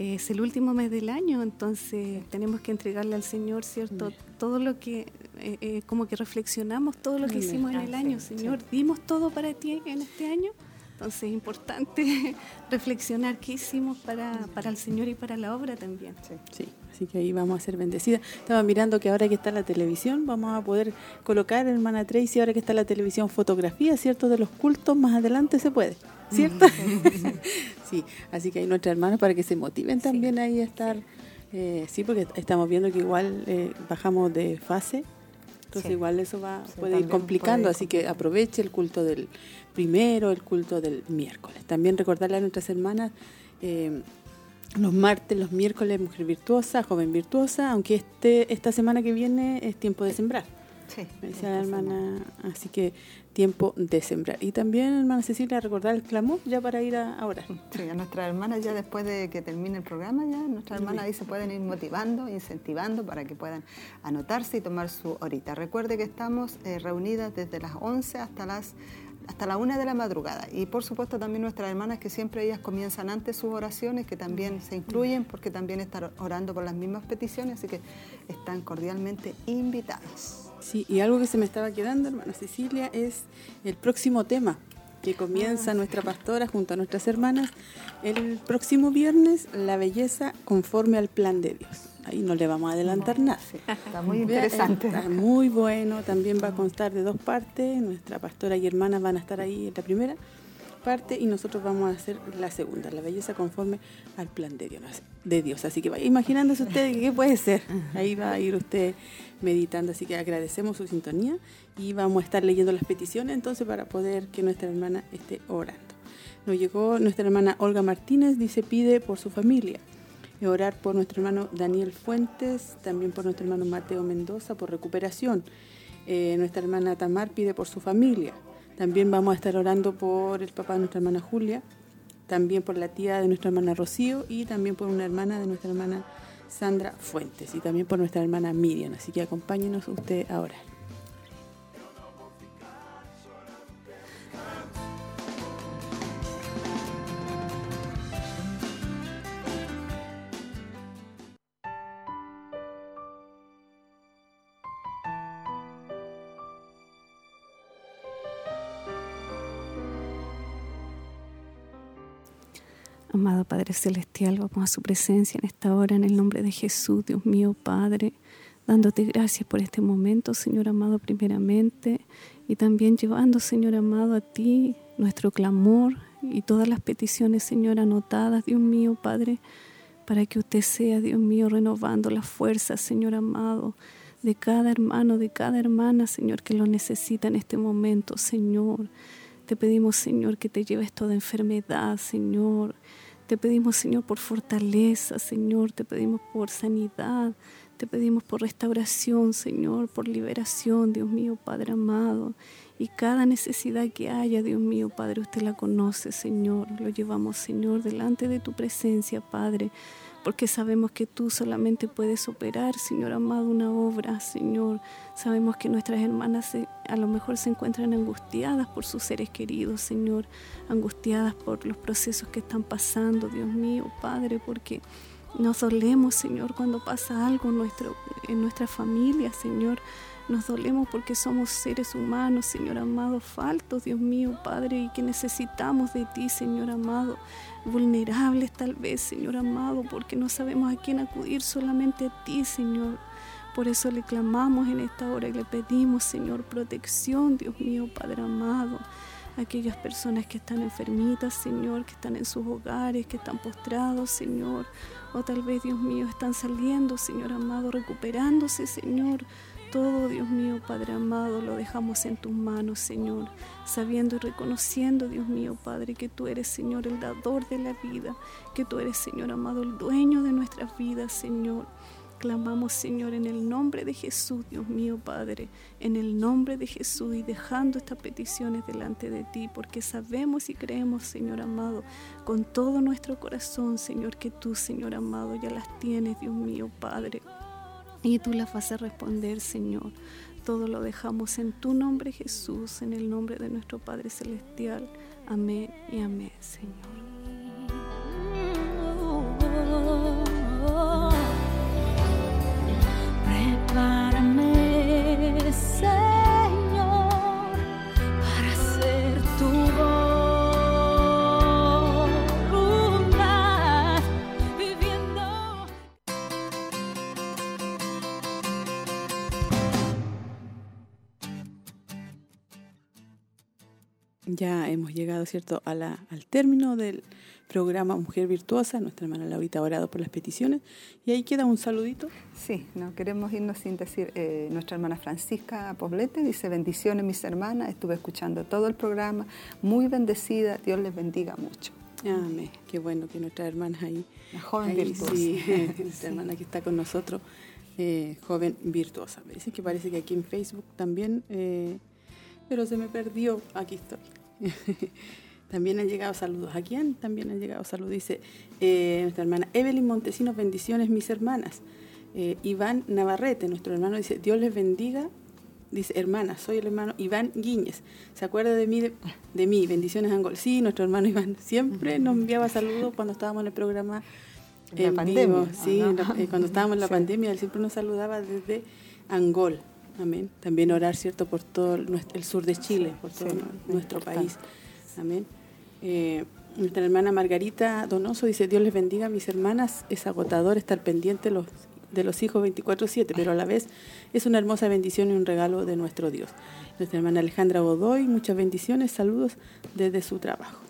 es el último mes del año, entonces tenemos que entregarle al Señor, ¿cierto? Todo lo que, eh, eh, como que reflexionamos todo lo que hicimos en el año. Señor, dimos todo para ti en este año. Entonces es importante reflexionar qué hicimos para, para el Señor y para la obra también. Sí. sí. Así que ahí vamos a ser bendecidas. Estaba mirando que ahora que está la televisión, vamos a poder colocar, hermana Tracy, ahora que está la televisión, fotografía, ¿cierto? De los cultos, más adelante se puede, ¿cierto? sí, así que hay nuestras hermanas para que se motiven también ahí a estar. Eh, sí, porque estamos viendo que igual eh, bajamos de fase, entonces igual eso va puede ir complicando, así que aproveche el culto del primero, el culto del miércoles. También recordarle a nuestras hermanas eh, los martes, los miércoles, mujer virtuosa, joven virtuosa, aunque este esta semana que viene es tiempo de sembrar. Sí. Me decía la hermana, así que tiempo de sembrar. Y también, hermana Cecilia, recordar el clamor ya para ir a, orar. Sí, a nuestras hermanas ya después de que termine el programa, ya nuestras hermanas ahí se pueden ir motivando, incentivando para que puedan anotarse y tomar su horita. Recuerde que estamos eh, reunidas desde las 11 hasta las hasta la una de la madrugada. Y por supuesto también nuestras hermanas que siempre ellas comienzan antes sus oraciones, que también se incluyen porque también están orando por las mismas peticiones, así que están cordialmente invitadas. Sí, y algo que se me estaba quedando, hermana Cecilia, es el próximo tema que comienza ah. nuestra pastora junto a nuestras hermanas el próximo viernes, la belleza conforme al plan de Dios ahí no le vamos a adelantar nada. está muy interesante. Está muy bueno, también va a constar de dos partes, nuestra pastora y hermana van a estar ahí en la primera parte y nosotros vamos a hacer la segunda, la belleza conforme al plan de Dios. De Dios. Así que vaya imaginándose usted qué puede ser. Ahí va a ir usted meditando. Así que agradecemos su sintonía y vamos a estar leyendo las peticiones entonces para poder que nuestra hermana esté orando. Nos llegó nuestra hermana Olga Martínez, dice pide por su familia orar por nuestro hermano Daniel Fuentes, también por nuestro hermano Mateo Mendoza por recuperación. Eh, nuestra hermana Tamar pide por su familia. También vamos a estar orando por el papá de nuestra hermana Julia, también por la tía de nuestra hermana Rocío y también por una hermana de nuestra hermana Sandra Fuentes y también por nuestra hermana Miriam. Así que acompáñenos usted a orar. Padre Celestial, vamos a su presencia en esta hora, en el nombre de Jesús, Dios mío, Padre, dándote gracias por este momento, Señor amado, primeramente, y también llevando, Señor amado, a ti nuestro clamor y todas las peticiones, Señor, anotadas, Dios mío, Padre, para que usted sea, Dios mío, renovando las fuerzas, Señor amado, de cada hermano, de cada hermana, Señor, que lo necesita en este momento, Señor. Te pedimos, Señor, que te lleves toda enfermedad, Señor. Te pedimos, Señor, por fortaleza, Señor. Te pedimos por sanidad. Te pedimos por restauración, Señor, por liberación, Dios mío, Padre amado. Y cada necesidad que haya, Dios mío, Padre, usted la conoce, Señor. Lo llevamos, Señor, delante de tu presencia, Padre porque sabemos que tú solamente puedes operar, Señor amado, una obra, Señor. Sabemos que nuestras hermanas a lo mejor se encuentran angustiadas por sus seres queridos, Señor, angustiadas por los procesos que están pasando, Dios mío, Padre, porque nos dolemos, Señor, cuando pasa algo en, en nuestra familia, Señor. Nos dolemos porque somos seres humanos, Señor amado, faltos, Dios mío, Padre, y que necesitamos de ti, Señor amado, vulnerables tal vez, Señor amado, porque no sabemos a quién acudir, solamente a ti, Señor. Por eso le clamamos en esta hora y le pedimos, Señor, protección, Dios mío, Padre amado. Aquellas personas que están enfermitas, Señor, que están en sus hogares, que están postrados, Señor. O tal vez, Dios mío, están saliendo, Señor amado, recuperándose, Señor. Todo, Dios mío, Padre amado, lo dejamos en tus manos, Señor, sabiendo y reconociendo, Dios mío, Padre, que tú eres, Señor, el dador de la vida, que tú eres, Señor amado, el dueño de nuestras vidas, Señor. Clamamos, Señor, en el nombre de Jesús, Dios mío, Padre, en el nombre de Jesús y dejando estas peticiones delante de ti, porque sabemos y creemos, Señor amado, con todo nuestro corazón, Señor, que tú, Señor amado, ya las tienes, Dios mío, Padre. Y tú las vas a responder, Señor. Todo lo dejamos en tu nombre, Jesús, en el nombre de nuestro Padre Celestial. Amén y amén, Señor. Llegado, ¿cierto?, a la, al término del programa Mujer Virtuosa. Nuestra hermana Laurita ha orado por las peticiones. Y ahí queda un saludito. Sí, no queremos irnos sin decir, eh, nuestra hermana Francisca Poblete dice, bendiciones mis hermanas, estuve escuchando todo el programa, muy bendecida, Dios les bendiga mucho. Amén. Qué bueno que nuestras hermanas ahí. La joven ahí, virtuosa. Sí, nuestra hermana que está con nosotros, eh, joven virtuosa. Me dicen que parece que aquí en Facebook también, eh, pero se me perdió. Aquí estoy. también han llegado saludos. ¿A quién? También han llegado saludos. Dice eh, nuestra hermana Evelyn Montesinos, bendiciones mis hermanas. Eh, Iván Navarrete, nuestro hermano, dice, Dios les bendiga. Dice, hermana, soy el hermano Iván Guíñez. ¿Se acuerda de mí? De, de mí, bendiciones Angol. Sí, nuestro hermano Iván siempre nos enviaba saludos cuando estábamos en el programa En la pandemia, vivo. ¿o Sí, no? en la- eh, cuando estábamos en la Sí. pandemia, él siempre nos saludaba desde Angol. Amén. También orar, ¿cierto?, por todo el, sur de Chile, por todo Sí, nuestro país. Amén. Eh, nuestra hermana Margarita Donoso dice, Dios les bendiga, mis hermanas, es agotador estar pendiente de los, de los hijos 24/7, pero a la vez es una hermosa bendición y un regalo de nuestro Dios. Nuestra hermana Alejandra Godoy, muchas bendiciones, saludos desde su trabajo.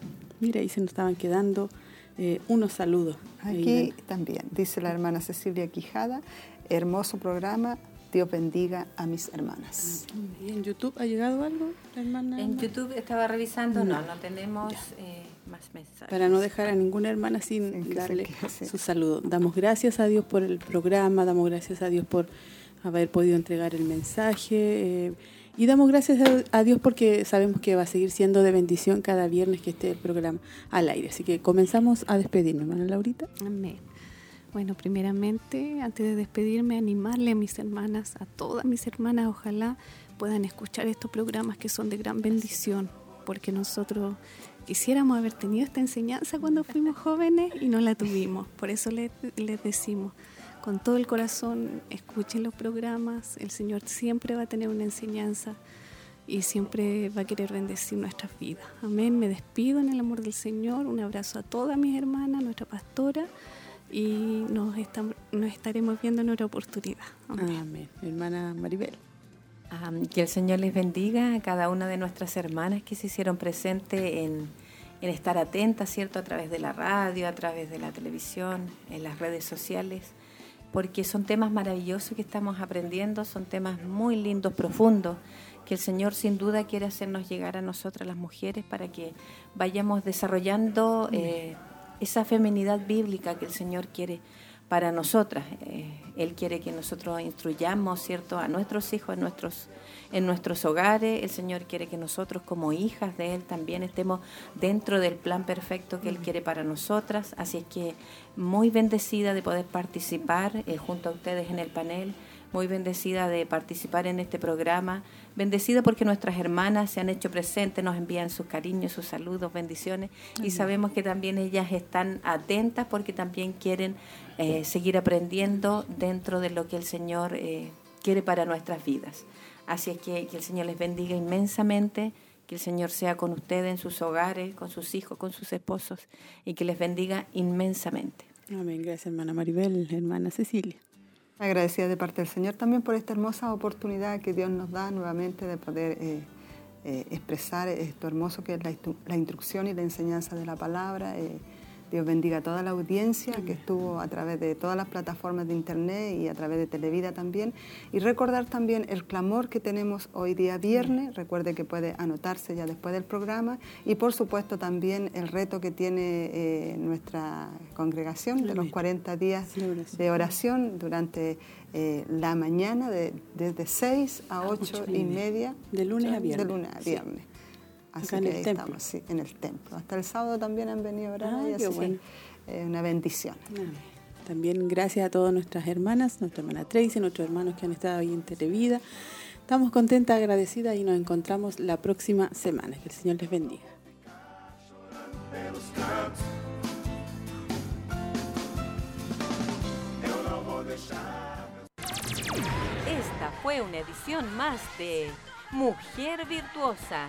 Mira, ahí se nos estaban quedando eh, unos saludos. Aquí también, dice la hermana Cecilia Quijada, hermoso programa, Dios bendiga a mis hermanas. ¿Y en YouTube ha llegado algo, hermana? En YouTube estaba revisando, no, no tenemos eh, más mensajes. Para no dejar a ninguna hermana sin darle su saludo. Damos gracias a Dios por el programa, damos gracias a Dios por haber podido entregar el mensaje eh, y damos gracias a, a Dios porque sabemos que va a seguir siendo de bendición cada viernes que esté el programa al aire. Así que comenzamos a despedirnos, hermana Laurita. Amén. Bueno, primeramente, antes de despedirme, animarle a mis hermanas, a todas mis hermanas, ojalá puedan escuchar estos programas que son de gran bendición, porque nosotros quisiéramos haber tenido esta enseñanza cuando fuimos jóvenes y no la tuvimos. Por eso les, les decimos, con todo el corazón, escuchen los programas, el Señor siempre va a tener una enseñanza y siempre va a querer bendecir nuestras vidas. Amén. Me despido en el amor del Señor. Un abrazo a todas mis hermanas, nuestra pastora, y nos, estam- nos estaremos viendo en otra oportunidad. Amén. Amén. Hermana Maribel. Ah, que el Señor les bendiga a cada una de nuestras hermanas que se hicieron presentes en, en estar atentas, ¿cierto? A través de la radio, a través de la televisión, en las redes sociales, porque son temas maravillosos que estamos aprendiendo, son temas muy lindos, profundos, que el Señor sin duda quiere hacernos llegar a nosotras las mujeres para que vayamos desarrollando eh, esa feminidad bíblica que el Señor quiere para nosotras. Eh, él quiere que nosotros instruyamos, ¿cierto?, a nuestros hijos en nuestros, en nuestros hogares. El Señor quiere que nosotros como hijas de Él también estemos dentro del plan perfecto que Él quiere para nosotras. Así es que muy bendecida de poder participar eh, junto a ustedes en el panel. Muy bendecida de participar en este programa. Bendecida porque nuestras hermanas se han hecho presentes, nos envían sus cariños, sus saludos, bendiciones. Y sabemos que también ellas están atentas porque también quieren eh, seguir aprendiendo dentro de lo que el Señor eh, quiere para nuestras vidas. Así es que, que el Señor les bendiga inmensamente, que el Señor sea con ustedes en sus hogares, con sus hijos, con sus esposos y que les bendiga inmensamente. Amén. Gracias, hermana Maribel, hermana Cecilia. Agradecida de parte del Señor también por esta hermosa oportunidad que Dios nos da nuevamente de poder eh, eh, expresar esto hermoso que es la, instru- la instrucción y la enseñanza de la palabra. Eh, Dios bendiga a toda la audiencia que estuvo a través de todas las plataformas de internet y a través de Televida también. Y recordar también el clamor que tenemos hoy día viernes. Recuerde que puede anotarse ya después del programa. Y por supuesto también el reto que tiene eh, nuestra congregación de los 40 días de oración durante eh, la mañana de, desde 6 a 8 Ocho y media. De lunes a viernes. De lunes a Sí. Así Acá en que el ahí templo. estamos, sí, en el templo. Hasta el sábado también han venido a orar Ah, qué así que, bueno. eh, una bendición. Amén. También gracias a todas nuestras hermanas, nuestra hermana Tracy, nuestros hermanos que han estado ahí en Televida. Estamos contentas, agradecidas y nos encontramos la próxima semana. Que el Señor les bendiga. Esta fue una edición más de Mujer Virtuosa.